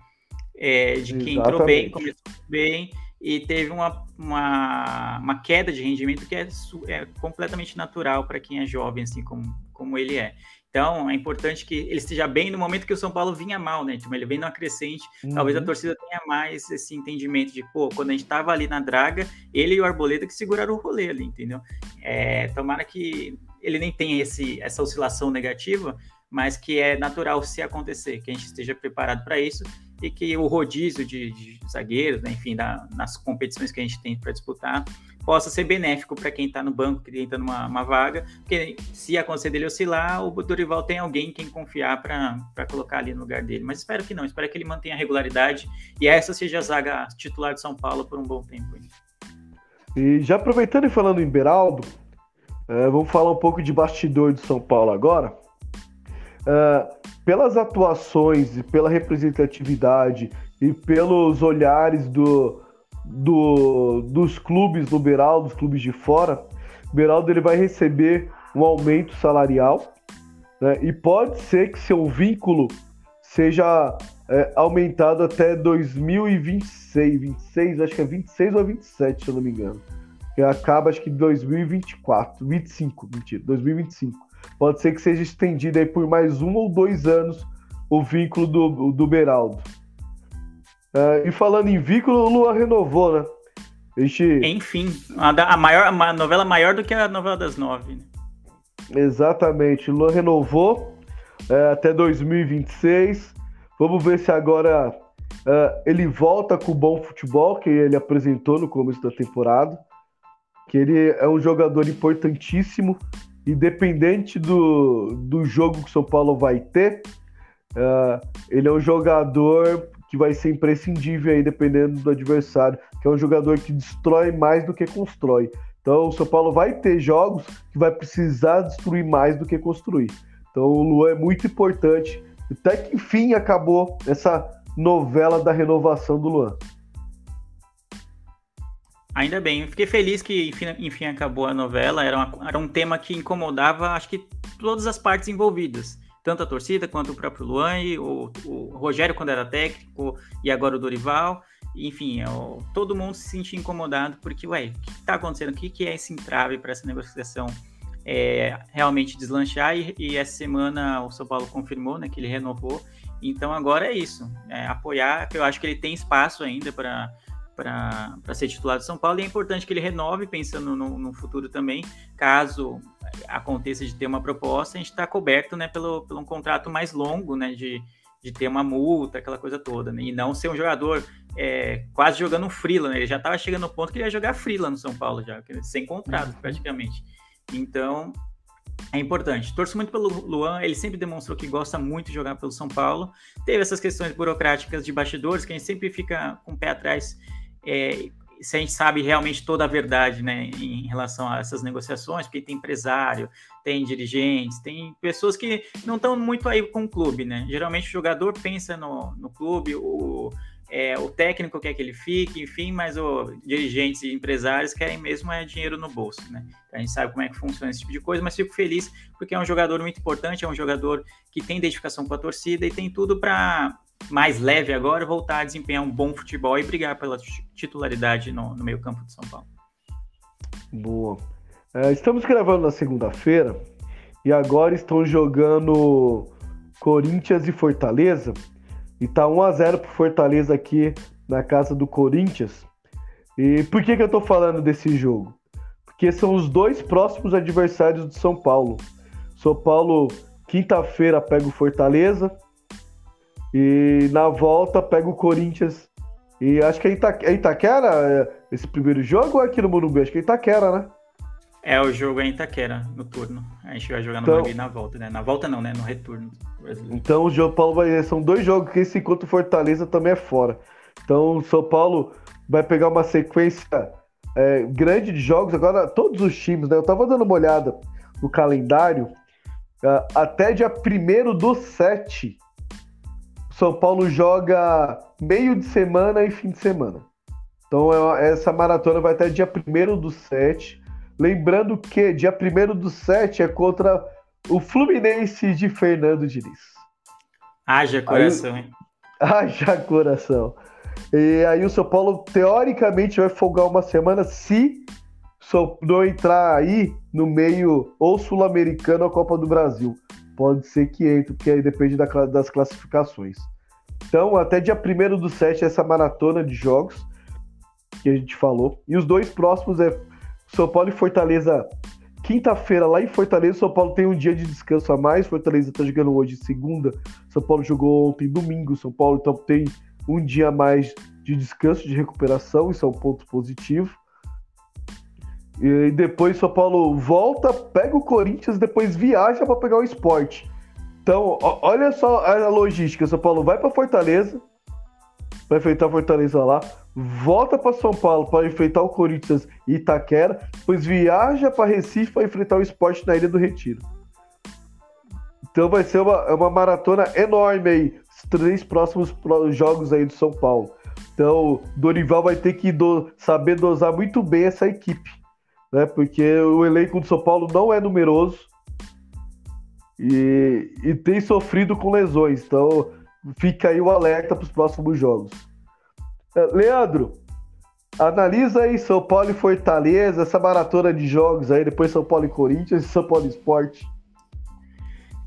É, de que Exatamente. entrou bem, começou bem e teve uma, uma, uma queda de rendimento que é, é completamente natural para quem é jovem, assim como, como ele é. Então, é importante que ele esteja bem no momento que o São Paulo vinha mal, né? Tipo, ele vem numa crescente. Uhum. Talvez a uhum. torcida tenha mais esse entendimento de, pô, quando a gente tava ali na draga, ele e o Arboleda que seguraram o rolê ali, entendeu? É, tomara que ele nem tenha esse, essa oscilação negativa, mas que é natural se acontecer, que a gente esteja preparado para isso e que o rodízio de, de zagueiros, né, enfim, da, nas competições que a gente tem para disputar, possa ser benéfico para quem está no banco, que está numa vaga, porque se acontecer dele oscilar, o Dorival tem alguém em quem confiar para colocar ali no lugar dele. Mas espero que não, espero que ele mantenha a regularidade e essa seja a zaga titular de São Paulo por um bom tempo. E já aproveitando e falando em Beraldo, é, vamos falar um pouco de bastidor de São Paulo agora. É, pelas atuações e pela representatividade e pelos olhares do, do, dos clubes no Beraldo, dos clubes de fora, o Beraldo ele vai receber um aumento salarial, né? E pode ser que seu vínculo seja é, aumentado até 2026, 26, acho que é 26 ou 27, se eu não me engano. Que acaba, acho que 2024, 25, mentira, 2025. Pode ser que seja estendido aí por mais um ou dois anos o vínculo do, do Beraldo. Uh, e falando em vínculo, o Luan renovou, né? Enfim, a, maior, a novela maior do que a novela das nove. Né? Exatamente, o Luan renovou é, até 2026. Vamos ver se agora é, ele volta com o bom futebol que ele apresentou no começo da temporada. Que ele é um jogador importantíssimo, independente do, do jogo que o São Paulo vai ter. É, ele é um jogador que vai ser imprescindível aí, dependendo do adversário, que é um jogador que destrói mais do que constrói. Então o São Paulo vai ter jogos que vai precisar destruir mais do que construir. Então o Luan é muito importante. Até que enfim acabou essa novela da renovação do Luan. Ainda bem, fiquei feliz que enfim, enfim acabou a novela. Era, uma, era um tema que incomodava, acho que todas as partes envolvidas tanto a torcida quanto o próprio Luan, e o, o Rogério quando era técnico, e agora o Dorival. Enfim, eu, é todo mundo se sentia incomodado porque, ué, o que está acontecendo? O que, que é esse entrave para essa negociação é, realmente deslanchar? E, e, essa semana o São Paulo confirmou né, que ele renovou. Então agora é isso, é apoiar, eu acho que ele tem espaço ainda para para ser titular do São Paulo e é importante que ele renove pensando no, no futuro também, caso aconteça de ter uma proposta, a gente está coberto né, pelo, pelo um contrato mais longo, né, de, de ter uma multa, aquela coisa toda, né, e não ser um jogador é, quase jogando um frila, né, ele já estava chegando no ponto que ele ia jogar frila no São Paulo já, sem contrato uhum. praticamente. Então, é importante. Torço muito pelo Luan, ele sempre demonstrou que gosta muito de jogar pelo São Paulo. Teve essas questões burocráticas de bastidores, que a gente sempre fica com o pé atrás é, se a gente sabe realmente toda a verdade né, em relação a essas negociações, porque tem empresário, tem dirigentes, tem pessoas que não estão muito aí com o clube, né? Geralmente o jogador pensa no, no clube, o, é, o técnico quer que ele fique, enfim, mas os dirigentes e empresários querem mesmo é dinheiro no bolso, né? A gente sabe como é que funciona esse tipo de coisa, mas fico feliz porque é um jogador muito importante, é um jogador que tem identificação com a torcida e tem tudo para mais leve agora, voltar a desempenhar um bom futebol e brigar pela titularidade no, no meio-campo de São Paulo. Boa. É, estamos gravando na segunda-feira e agora estão jogando Corinthians e Fortaleza. E tá 1 a 0 pro Fortaleza aqui na casa do Corinthians. E por que, que eu tô falando desse jogo? Porque são os dois próximos adversários do São Paulo. São Paulo, quinta-feira, pega o Fortaleza e na volta pega o Corinthians. E acho que é, Ita é Itaquera é, esse primeiro jogo ou é aqui no Morumbi? Acho que é Itaquera, né? É, o jogo é em Itaquera, no turno. A gente vai jogar no então, Morumbi na volta, né? Na volta não, né? No retorno. Então o São Paulo vai. São dois jogos que esse enquanto Fortaleza também é fora. Então o São Paulo vai pegar uma sequência é, grande de jogos. Agora, todos os times, né? Eu tava dando uma olhada no calendário. Uh, até dia 1 do 7 são Paulo joga meio de semana e fim de semana. Então é essa maratona vai até dia 1 do 7. Lembrando que dia 1 do 7 é contra o Fluminense de Fernando Diniz. Haja coração, aí, hein? Haja coração. E aí o São Paulo, teoricamente, vai folgar uma semana se não entrar aí no meio ou Sul-Americano ou Copa do Brasil. Pode ser que entre, porque aí depende da, das classificações. Então, até dia 1 do 7, essa maratona de jogos que a gente falou. E os dois próximos é São Paulo e Fortaleza. Quinta-feira, lá em Fortaleza, São Paulo tem um dia de descanso a mais. Fortaleza está jogando hoje segunda. São Paulo jogou ontem domingo. São Paulo então tem um dia a mais de descanso, de recuperação. Isso é um ponto positivo. E depois São Paulo volta, pega o Corinthians, depois viaja para pegar o esporte. Então, olha só a logística. São Paulo vai para Fortaleza, vai enfrentar Fortaleza lá, volta para São Paulo para enfrentar o Corinthians e Itaquera, depois viaja para Recife para enfrentar o esporte na Ilha do Retiro. Então vai ser uma, uma maratona enorme aí, os três próximos jogos aí do São Paulo. Então, Dorival vai ter que do, saber dosar muito bem essa equipe né? Porque o elenco do São Paulo não é numeroso e, e tem sofrido com lesões. Então fica aí o alerta para os próximos jogos. É, Leandro, analisa aí São Paulo e Fortaleza, essa maratona de jogos aí, depois São Paulo e Corinthians e São Paulo Esporte.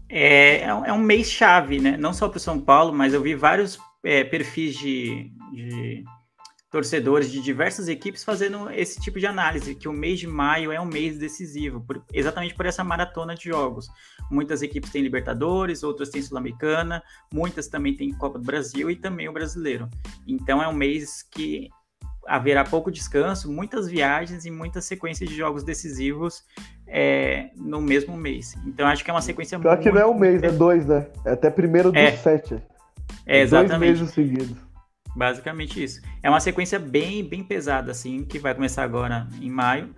É, é um mês chave, né? Não só para São Paulo, mas eu vi vários é, perfis de, de, torcedores de diversas equipes fazendo esse tipo de análise, que o mês de maio é um mês decisivo, por, exatamente por essa maratona de jogos. Muitas equipes têm Libertadores, outras têm Sul-Americana, muitas também têm Copa do Brasil e também o Brasileiro. Então é um mês que haverá pouco descanso, muitas viagens e muitas sequências de jogos decisivos é, no mesmo mês. Então acho que é uma sequência Pior muito... que não é um mês, é dois, né? É até primeiro dos é. sete. É, exatamente. Dois meses seguidos. Basicamente isso. É uma sequência bem, bem pesada, assim, que vai começar agora em maio.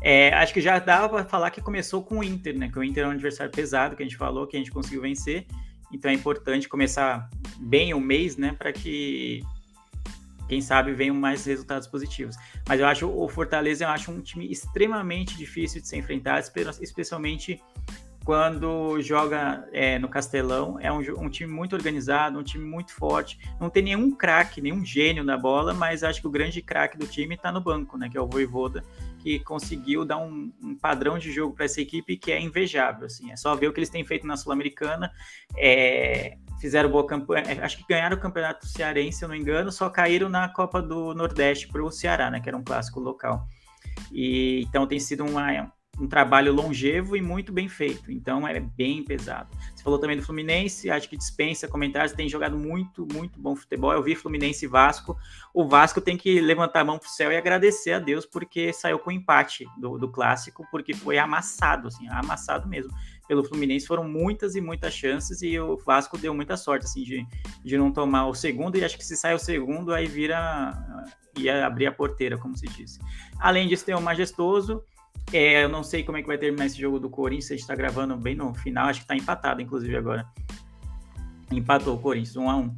É, acho que já dava para falar que começou com o Inter, né? Que o Inter é um adversário pesado, que a gente falou, que a gente conseguiu vencer. Então é importante começar bem o mês, né? Para que, quem sabe, venham mais resultados positivos. Mas eu acho o Fortaleza, eu acho um time extremamente difícil de ser enfrentado, especialmente quando joga é, no Castelão. É um, um, time muito organizado, um time muito forte. Não tem nenhum craque, nenhum gênio na bola, mas acho que o grande craque do time está no banco, né? Que é o Voivoda, que conseguiu dar um, um padrão de jogo para essa equipe que é invejável. Assim. É só ver o que eles têm feito na Sul-Americana. É, fizeram boa campanha. É, acho que ganharam o campeonato cearense, se eu não engano, só caíram na Copa do Nordeste para o Ceará, né? Que era um clássico local. E então tem sido uma um trabalho longevo e muito bem feito. Então é bem pesado. Você falou também do Fluminense, acho que dispensa comentários, tem jogado muito, muito bom futebol. Eu vi Fluminense e Vasco. O Vasco tem que levantar a mão pro céu e agradecer a Deus porque saiu com empate do, do clássico, porque foi amassado, assim, amassado mesmo. Pelo Fluminense foram muitas e muitas chances e o Vasco deu muita sorte assim de, de não tomar o segundo e acho que se sai o segundo aí vira ia abrir a porteira, como se diz. Além disso, tem o Majestoso, é, eu não sei como é que vai terminar esse jogo do Corinthians. A gente está gravando bem no final. Acho que está empatado, inclusive, agora. Empatou o Corinthians, 1 a 1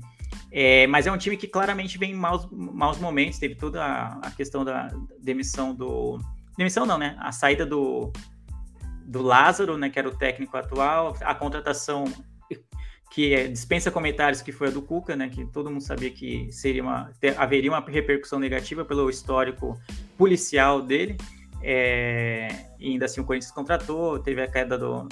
é, Mas é um time que claramente vem em maus, maus momentos. Teve toda a, a questão da demissão do. Demissão não, né? A saída do, do Lázaro, né? Que era o técnico atual. A contratação que é, dispensa comentários, que foi a do Cuca, né? Que todo mundo sabia que seria uma, ter, haveria uma repercussão negativa pelo histórico policial dele. É, ainda assim o Corinthians contratou, teve a queda do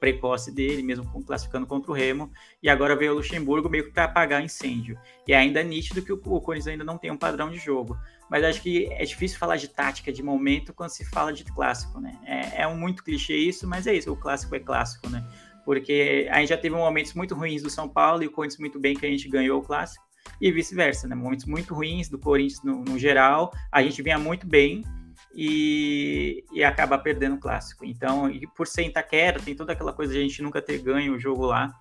precoce dele, mesmo classificando contra o Remo, e agora veio o Luxemburgo meio que para apagar incêndio. E ainda é nítido que o, o Corinthians ainda não tem um padrão de jogo. Mas acho que é difícil falar de tática, de momento, quando se fala de clássico, né? É, é um muito clichê isso, mas é isso, o clássico é clássico, né? Porque a gente já teve momentos muito ruins do São Paulo e o Corinthians muito bem que a gente ganhou o clássico, e vice-versa, né? Momentos muito ruins do Corinthians no, no geral, a gente vinha muito bem, e, e acaba perdendo o clássico. Então, por ser Itaquera, tem toda aquela coisa de a gente nunca ter ganho o jogo lá.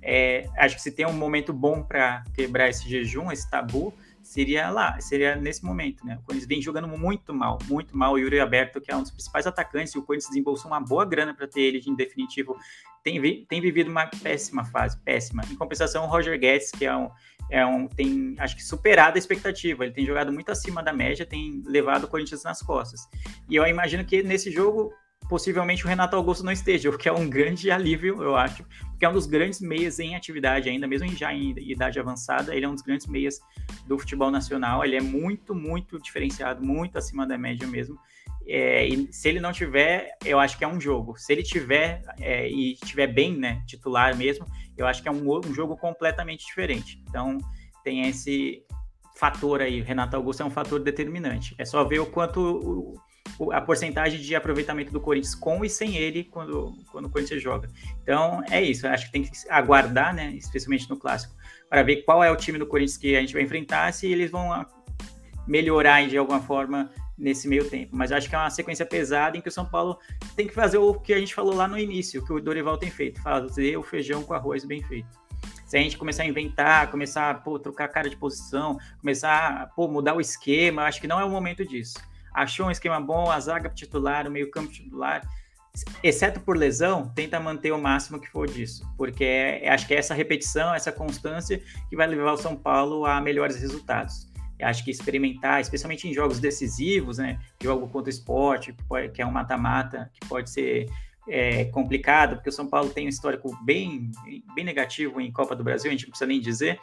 É, acho que se tem um momento bom para quebrar esse jejum, esse tabu, seria lá, seria nesse momento, né? O Corinthians vem jogando muito mal, muito mal. O Yuri Aberto, que é um dos principais atacantes, e o Corinthians desembolsou uma boa grana para ter ele em definitivo, tem, vi, tem vivido uma péssima fase, péssima. Em compensação, o Roger Guedes, que é um, é um, tem, acho que superado a expectativa. Ele tem jogado muito acima da média, tem levado o Corinthians nas costas. E eu imagino que nesse jogo, possivelmente o Renato Augusto não esteja, o que é um grande alívio, eu acho, porque é um dos grandes meias em atividade ainda, mesmo já em idade avançada, ele é um dos grandes meias do futebol nacional. Ele é muito, muito diferenciado, muito acima da média mesmo. É, e se ele não tiver, eu acho que é um jogo. Se ele tiver é, e tiver bem, né, titular mesmo, eu acho que é um, um jogo completamente diferente. Então, tem esse fator aí. Renato Augusto é um fator determinante. É só ver o quanto o, a porcentagem de aproveitamento do Corinthians com e sem ele quando, quando o Corinthians joga. Então, é isso. Eu acho que tem que aguardar, né, especialmente no clássico, para ver qual é o time do Corinthians que a gente vai enfrentar, se eles vão melhorar de alguma forma nesse meio tempo. Mas acho que é uma sequência pesada em que o São Paulo tem que fazer o que a gente falou lá no início, que o Dorival tem feito, fazer o feijão com arroz bem feito. Se a gente começar a inventar, começar a trocar cara de posição, começar a pô, mudar o esquema, acho que não é o momento disso. Achou um esquema bom, a zaga titular, o meio-campo titular, exceto por lesão, tenta manter o máximo que for disso, porque é, acho que é essa repetição, essa constância que vai levar o São Paulo a melhores resultados. Acho que experimentar, especialmente em jogos decisivos, né? Jogo contra o esporte, que é um mata-mata, que pode ser é, complicado, porque o São Paulo tem um histórico bem, bem negativo em Copa do Brasil, a gente não precisa nem dizer.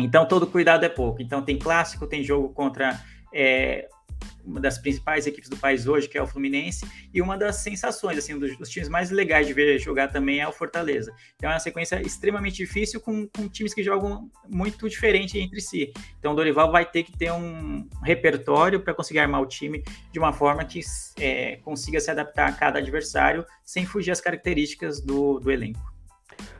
Então, todo cuidado é pouco. Então, tem clássico, tem jogo contra é, uma das principais equipes do país hoje, que é o Fluminense, e uma das sensações, assim, um dos, dos, times mais legais de ver jogar também é o Fortaleza. Então é uma sequência extremamente difícil com, com times que jogam muito diferente entre si. Então o Dorival vai ter que ter um repertório para conseguir armar o time de uma forma que é, consiga se adaptar a cada adversário sem fugir às características do, do elenco.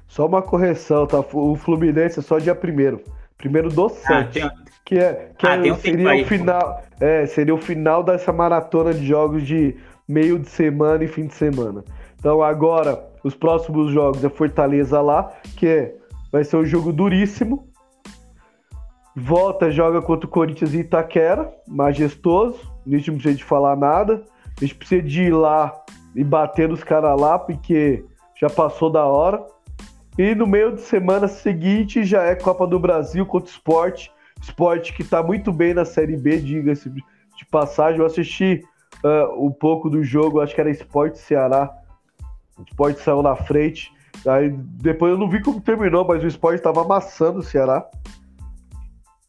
Só uma correção, tá? O Fluminense é só dia primeiro. Primeiro do ah, tem, que é, que ah, é, um seria o final, é, seria o final dessa maratona de jogos de meio de semana e fim de semana. Então agora os próximos jogos é Fortaleza lá, que é, vai ser um jogo duríssimo. Volta, joga contra o Corinthians e Itaquera, majestoso. A gente não precisa de falar nada. A gente precisa de ir lá e bater nos caras lá, porque já passou da hora. E no meio de semana seguinte já é Copa do Brasil contra o Sport Esporte que está muito bem na Série B, diga-se de passagem. Eu assisti uh, um pouco do jogo, acho que era Esporte Ceará. O Esporte saiu na frente. Aí depois eu não vi como terminou, mas o Esporte estava amassando o Ceará.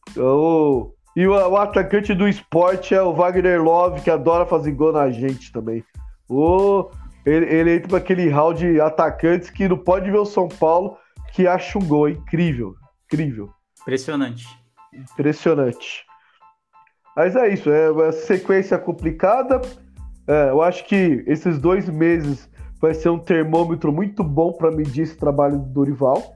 Então, e o, o, atacante do esporte é o Wagner Love, que adora fazer gol na gente também. O, ele, ele entra para aquele hall de atacantes que não pode ver o São Paulo, que acha um gol incrível. Incrível. Impressionante. Impressionante. Mas é isso, é uma sequência complicada. É, eu acho que esses dois meses vai ser um termômetro muito bom para medir esse trabalho do Dorival,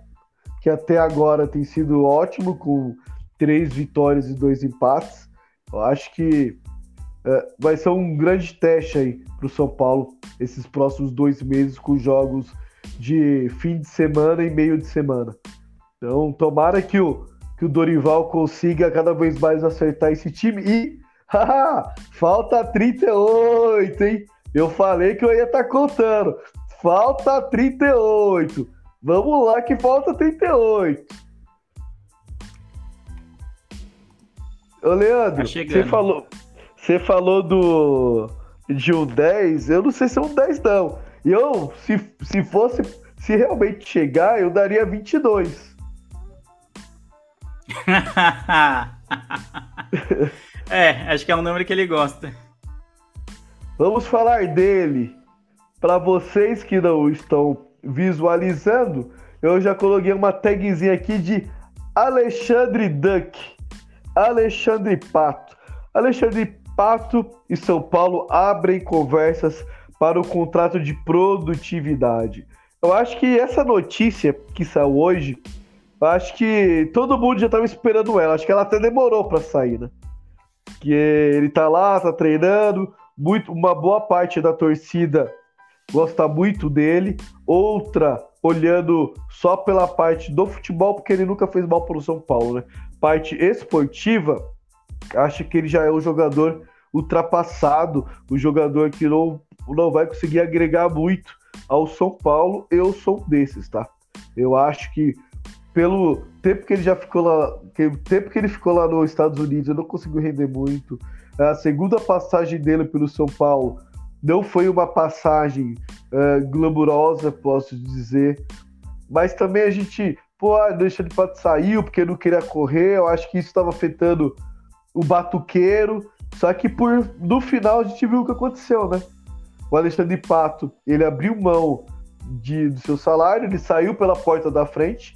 que até agora tem sido ótimo, com três vitórias e dois empates. Eu acho que é, vai ser um grande teste aí para o São Paulo esses próximos dois meses com jogos de fim de semana e meio de semana. Então, tomara que o que o Dorival consiga cada vez mais acertar esse time. E falta 38, hein? Eu falei que eu ia estar tá contando. Falta 38. Vamos lá que falta 38. Ô, Leandro, tá você falou, você falou do de um 10, eu não sei se é um 10 não. Eu, se, se fosse, se realmente chegar, eu daria 22. é, acho que é um número que ele gosta. Vamos falar dele. Para vocês que não estão visualizando, eu já coloquei uma tagzinha aqui de Alexandre Duck. Alexandre Pato. Alexandre Pato e São Paulo abrem conversas para o contrato de produtividade. Eu acho que essa notícia que saiu hoje acho que todo mundo já estava esperando ela. Acho que ela até demorou para sair, né? Que ele tá lá, tá treinando. Muito, uma boa parte da torcida gosta muito dele. Outra olhando só pela parte do futebol, porque ele nunca fez mal para o São Paulo, né? Parte esportiva, acho que ele já é um jogador ultrapassado, um jogador que não, não vai conseguir agregar muito ao São Paulo. Eu sou desses, tá? Eu acho que pelo tempo que ele já ficou lá, que, o tempo que ele ficou lá nos Estados Unidos, eu não conseguiu render muito. A segunda passagem dele pelo São Paulo não foi uma passagem uh, glamurosa, posso dizer. Mas também a gente, pô, ah, deixa de fato saiu porque não queria correr. Eu acho que isso estava afetando o batuqueiro. Só que por no final a gente viu o que aconteceu, né? O Alexandre Pato, ele abriu mão de, do seu salário, ele saiu pela porta da frente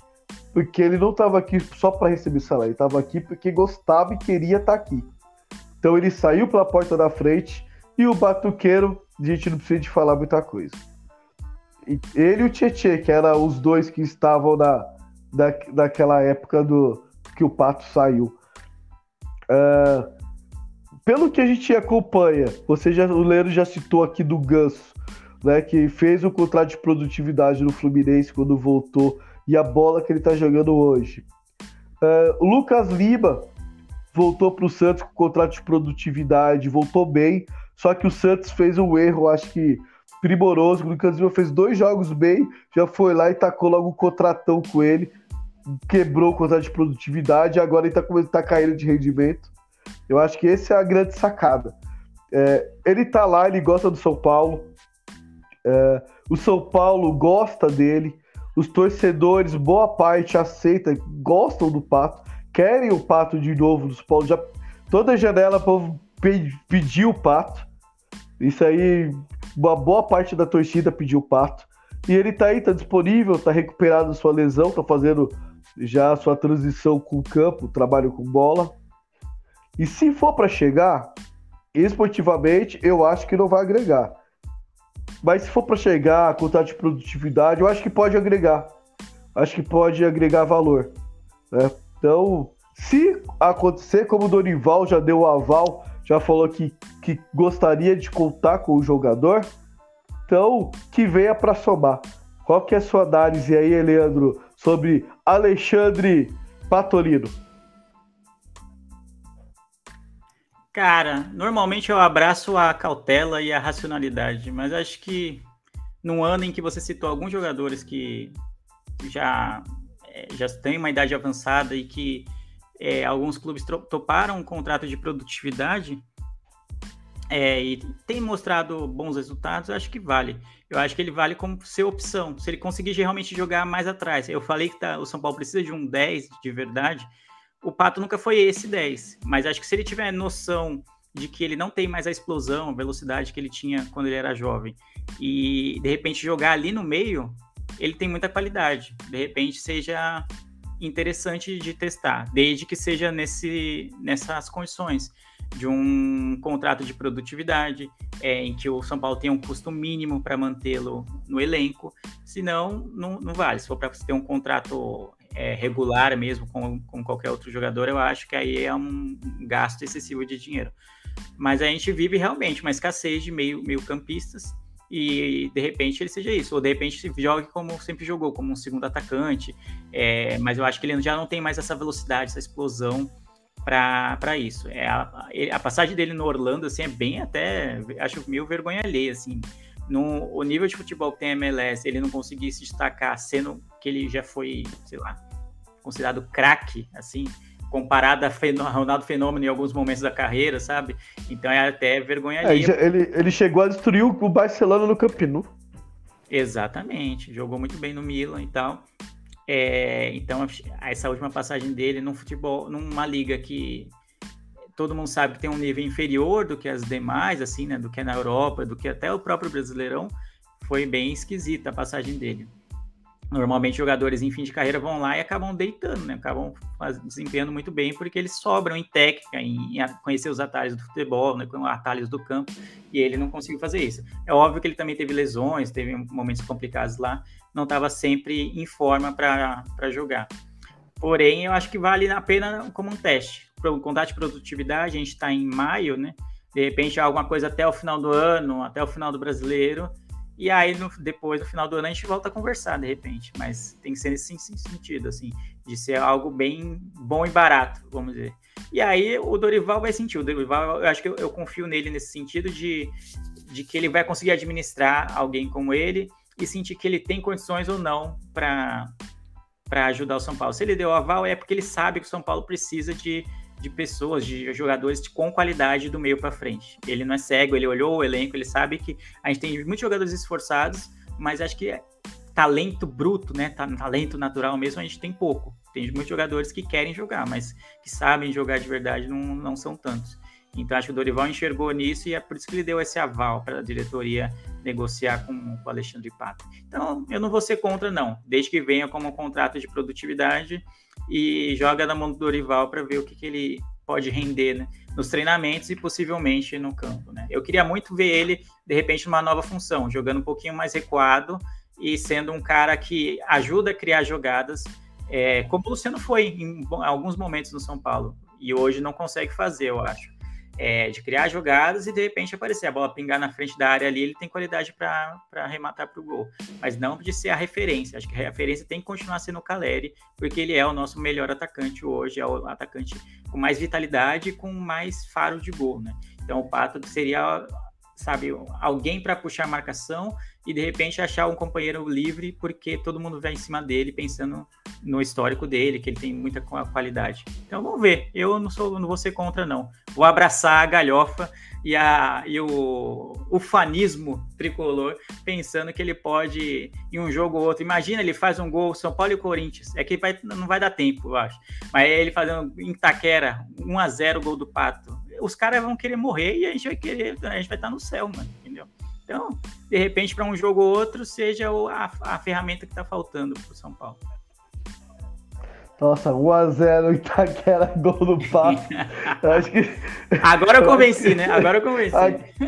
porque ele não estava aqui só para receber salário, ele estava aqui porque gostava e queria estar tá aqui. Então ele saiu pela porta da frente e o Batuqueiro, a gente não precisa de falar muita coisa. Ele e o Tietê, que eram os dois que estavam na, da, daquela época do que o Pato saiu. Uh, pelo que a gente acompanha, você já, o Leandro já citou aqui do Ganso, né, que fez o contrato de produtividade no Fluminense quando voltou e a bola que ele está jogando hoje. Uh, Lucas Lima voltou para o Santos com contrato de produtividade, voltou bem, só que o Santos fez um erro, acho que primoroso. O Lucas Lima fez dois jogos bem, já foi lá e tacou logo um contratão com ele. quebrou o contrato de produtividade agora ele está começando a caindo de rendimento. Eu acho que essa é a grande sacada. É, ele está lá, ele gosta do São Paulo. É, o São Paulo gosta dele. Os torcedores, boa parte, aceita, gostam do Pato, querem o Pato de novo do São Paulo. Já, toda janela o povo pediu o Pato. Isso aí, uma boa parte da torcida pediu o Pato. E ele tá aí, tá disponível, tá recuperado sua lesão, tá fazendo já sua transição com o campo, trabalho com bola. E se for para chegar, esportivamente, eu acho que não vai agregar. Mas se for para chegar, contar de produtividade, eu acho que pode agregar. Acho que pode agregar valor. Né? Então, se acontecer, como o Dorival já deu o aval, já falou que, que gostaria de contar com o jogador, então que venha para somar. Qual que é a sua análise aí, Leandro, sobre Alexandre Patolino? Cara, normalmente eu abraço a cautela e a racionalidade, mas acho que num ano em que você citou alguns jogadores que já, é, já têm uma idade avançada e que é, alguns clubes toparam um contrato de produtividade é, e tem mostrado bons resultados, acho que vale. Eu acho que ele vale como ser opção, se ele conseguir realmente jogar mais atrás. Eu falei que tá, o São Paulo precisa de um 10 de verdade, o Pato nunca foi esse 10, mas acho que se ele tiver noção de que ele não tem mais a explosão, a velocidade que ele tinha quando ele era jovem, e de repente jogar ali no meio, ele tem muita qualidade. De repente seja interessante de testar, desde que seja nesse, nessas condições de um contrato de produtividade, é, em que o São Paulo tem um custo mínimo para mantê-lo no elenco, senão não, não vale. Se for para ter um contrato é, regular mesmo com, com qualquer outro jogador, eu acho que aí é um gasto excessivo de dinheiro. Mas a gente vive realmente uma escassez de meio, meio campistas e de repente ele seja isso, ou de repente jogue como sempre jogou, como um segundo atacante, é, mas eu acho que ele já não tem mais essa velocidade, essa explosão para isso. É, a, a, passagem dele no Orlando assim, é bem até, acho meio vergonha alheia, assim, no o nível de futebol que tem a MLS, ele não conseguir se destacar, sendo que ele já foi, sei lá, considerado craque, assim, comparado a Ronaldo Fenômeno em alguns momentos da carreira, sabe? Então é até vergonha é, ele, ele chegou a destruir o Barcelona no Camp Nou. Exatamente, jogou muito bem no Milan e tal. É, então, essa última passagem dele no futebol, numa liga que todo mundo sabe que tem um nível inferior do que as demais, assim, né? Do que é na Europa, do que até o próprio Brasileirão, foi bem esquisita a passagem dele. Normalmente jogadores em fim de carreira vão lá e acabam deitando, né? Acabam desempenhando muito bem porque eles sobram em técnica, em, conhecer os atalhos do futebol, né? Com atalhos do campo, e ele não conseguiu fazer isso. É óbvio que ele também teve lesões, teve momentos complicados lá, não estava sempre em forma para jogar. Porém, eu acho que vale a pena como um teste. O contato de produtividade, a gente está em maio, né? De repente, alguma coisa até o final do ano, até o final do brasileiro e aí, no, depois, no final do ano, a gente volta a conversar, de repente. Mas tem que ser nesse sentido, assim, de ser algo bem bom e barato, vamos dizer. E aí, o Dorival vai sentir. O Dorival, eu acho que eu, eu confio nele nesse sentido de, de que ele vai conseguir administrar alguém como ele e sentir que ele tem condições ou não para ajudar o São Paulo. Se ele deu aval, é porque ele sabe que o São Paulo precisa de de pessoas, de jogadores com qualidade do meio para frente. Ele não é cego, ele olhou o elenco, ele sabe que a gente tem muitos jogadores esforçados, mas acho que talento bruto, né, talento natural mesmo, a gente tem pouco. Tem muitos jogadores que querem jogar, mas que sabem jogar de verdade não, não são tantos. Então acho que o Dorival enxergou nisso e é por isso que ele deu esse aval para a diretoria negociar com, o Alexandre Pato. Então eu não vou ser contra não, desde que venha como um contrato de produtividade e joga na mão do Dorival para ver o que, que ele pode render né, nos treinamentos e possivelmente no campo. Né? Eu queria muito ver ele, de repente, numa nova função, jogando um pouquinho mais recuado e sendo um cara que ajuda a criar jogadas, é, como o Luciano foi em alguns momentos no São Paulo, e hoje não consegue fazer, eu acho é, de criar jogadas e de repente aparecer a bola pingar na frente da área ali, ele tem qualidade para arrematar para o gol, mas não de ser a referência. Acho que a referência tem que continuar sendo o Caleri, porque ele é o nosso melhor atacante hoje, é o atacante com mais vitalidade e com mais faro de gol, né? Então o Pato seria, sabe, alguém para puxar a marcação e de repente achar um companheiro livre, porque todo mundo vai em cima dele pensando no histórico dele, que ele tem muita qualidade. Então vamos ver. Eu não sou, não vou ser contra, não. Vou abraçar a galhofa e, a, e o, o fanismo tricolor, pensando que ele pode, em um jogo ou outro. Imagina, ele faz um gol São Paulo e Corinthians. É que vai, não vai dar tempo, eu acho. Mas ele fazendo em Taquera, 1 a 0 gol do Pato. Os caras vão querer morrer e a gente vai querer, a gente vai estar no céu, mano, entendeu? Então, de repente, para um jogo ou outro, seja a, a ferramenta que está faltando para o São Paulo. Nossa, 1x0 Itaquera, gol do Pato. Acho que... Agora eu convenci, né? Agora eu convenci.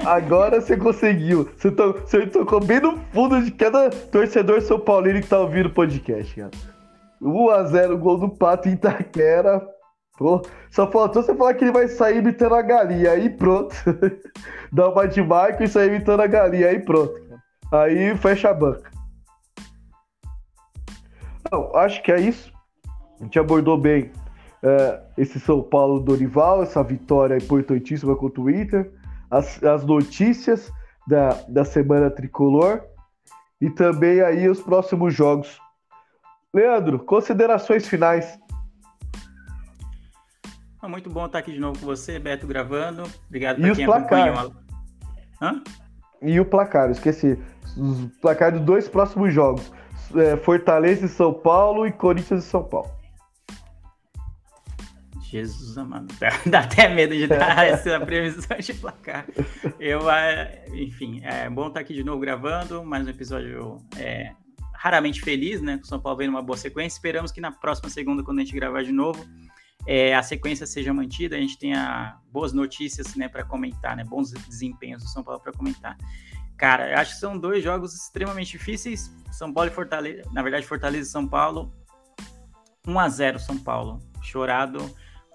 Agora você conseguiu. Você, to... você tocou bem no fundo de cada torcedor São Paulino que tá ouvindo o podcast, cara. 1x0 gol do Pato em Itaquera. Pô, só faltou você falar que ele vai sair imitando a galinha. Aí pronto. Dá uma de Marco e sair imitando a galinha. Aí pronto. Aí fecha a banca. Não, acho que é isso. A gente abordou bem é, esse São Paulo Dorival, essa vitória importantíssima contra o Inter, as, as notícias da, da semana tricolor e também aí os próximos jogos. Leandro, considerações finais. Ah, muito bom estar aqui de novo com você, Beto, gravando. Obrigado por quem placar. acompanhou. Hã? E o placar, esqueci. Os placar dos dois próximos jogos. É, Fortaleza e São Paulo e Corinthians e São Paulo. Jesus amado, dá até medo de dar essa previsão de placar. Eu, é, enfim, é bom estar aqui de novo gravando, mais um episódio é, raramente feliz, né? Com o São Paulo vem numa boa sequência. Esperamos que na próxima segunda, quando a gente gravar de novo, é, a sequência seja mantida, a gente tenha boas notícias, né, para comentar, né? Bons desempenhos do São Paulo para comentar. Cara, eu acho que são dois jogos extremamente difíceis. São Paulo e Fortaleza, na verdade, Fortaleza e São Paulo. 1 a 0 São Paulo. Chorado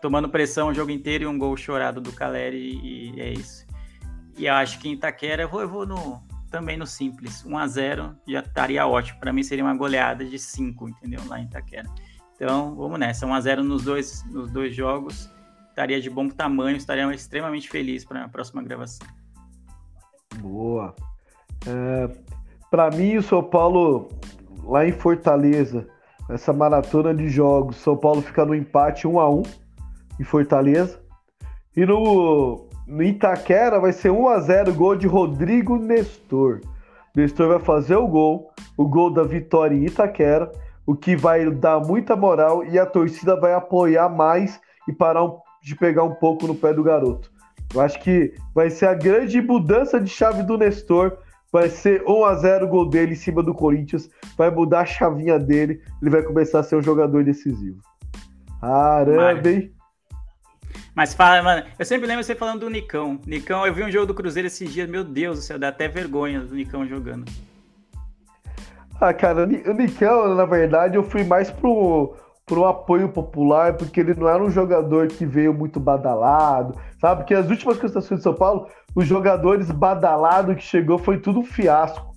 tomando pressão o jogo inteiro e um gol chorado do Caleri e é isso. E eu acho que em Itaquera eu vou, eu vou no, também no simples. 1 a 0 já estaria ótimo. Para mim seria uma goleada de 5, entendeu? Lá em Itaquera. Então, vamos nessa. 1 a 0 nos dois, nos dois jogos. Estaria de bom tamanho, estaria extremamente feliz para a próxima gravação. Boa. É, para mim, o São Paulo, lá em Fortaleza, essa maratona de jogos, São Paulo fica no empate 1 a 1 em Fortaleza. E no, no Itaquera vai ser 1 a 0 gol de Rodrigo Nestor. Nestor vai fazer o gol, o gol da vitória em Itaquera, o que vai dar muita moral e a torcida vai apoiar mais e parar de pegar um pouco no pé do garoto. Eu acho que vai ser a grande mudança de chave do Nestor. Vai ser 1 a 0 o gol dele em cima do Corinthians. Vai mudar a chavinha dele. Ele vai começar a ser um jogador decisivo. Caramba, hein? Mas fala, mano, eu sempre lembro você falando do Nicão. Nicão, eu vi um jogo do Cruzeiro esses dias, meu Deus do céu, dá até vergonha do Nicão jogando. Ah, cara, o Nicão, na verdade, eu fui mais pro, pro apoio popular, porque ele não era um jogador que veio muito badalado, sabe? Porque as últimas conquistas de São Paulo, os jogadores badalados que chegou foi tudo um fiasco.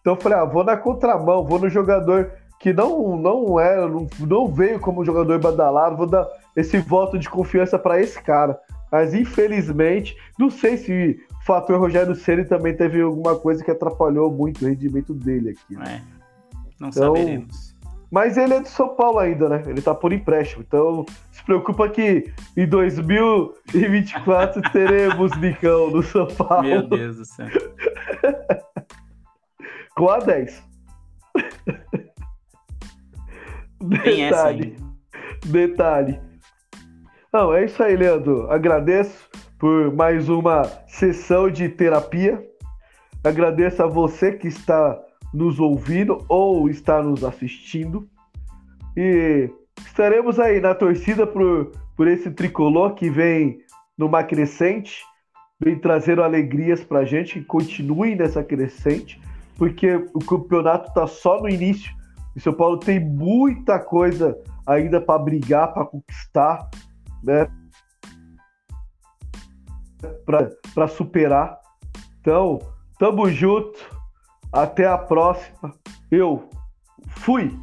Então eu falei, ah, vou na contramão, vou no jogador que não não era, não, não veio como jogador badalado, vou dar esse voto de confiança para esse cara. Mas infelizmente, não sei se o fator Rogério Ceni também teve alguma coisa que atrapalhou muito o rendimento dele aqui. Né? É, não então, saberemos. Mas ele é do São Paulo ainda, né? Ele tá por empréstimo. Então, se preocupa que em 2024 teremos Nicão no São Paulo. Meu Deus do céu. Com a 10. Tem detalhe. Detalhe. Não, é isso aí, Leandro. Agradeço por mais uma sessão de terapia. Agradeço a você que está nos ouvindo ou está nos assistindo. E estaremos aí na torcida por, por esse tricolor que vem numa crescente, vem trazendo alegrias para a gente, que continue nessa crescente, porque o campeonato está só no início. O São Paulo tem muita coisa ainda para brigar, para conquistar né? Para superar. Então, tamo junto. Até a próxima. Eu fui.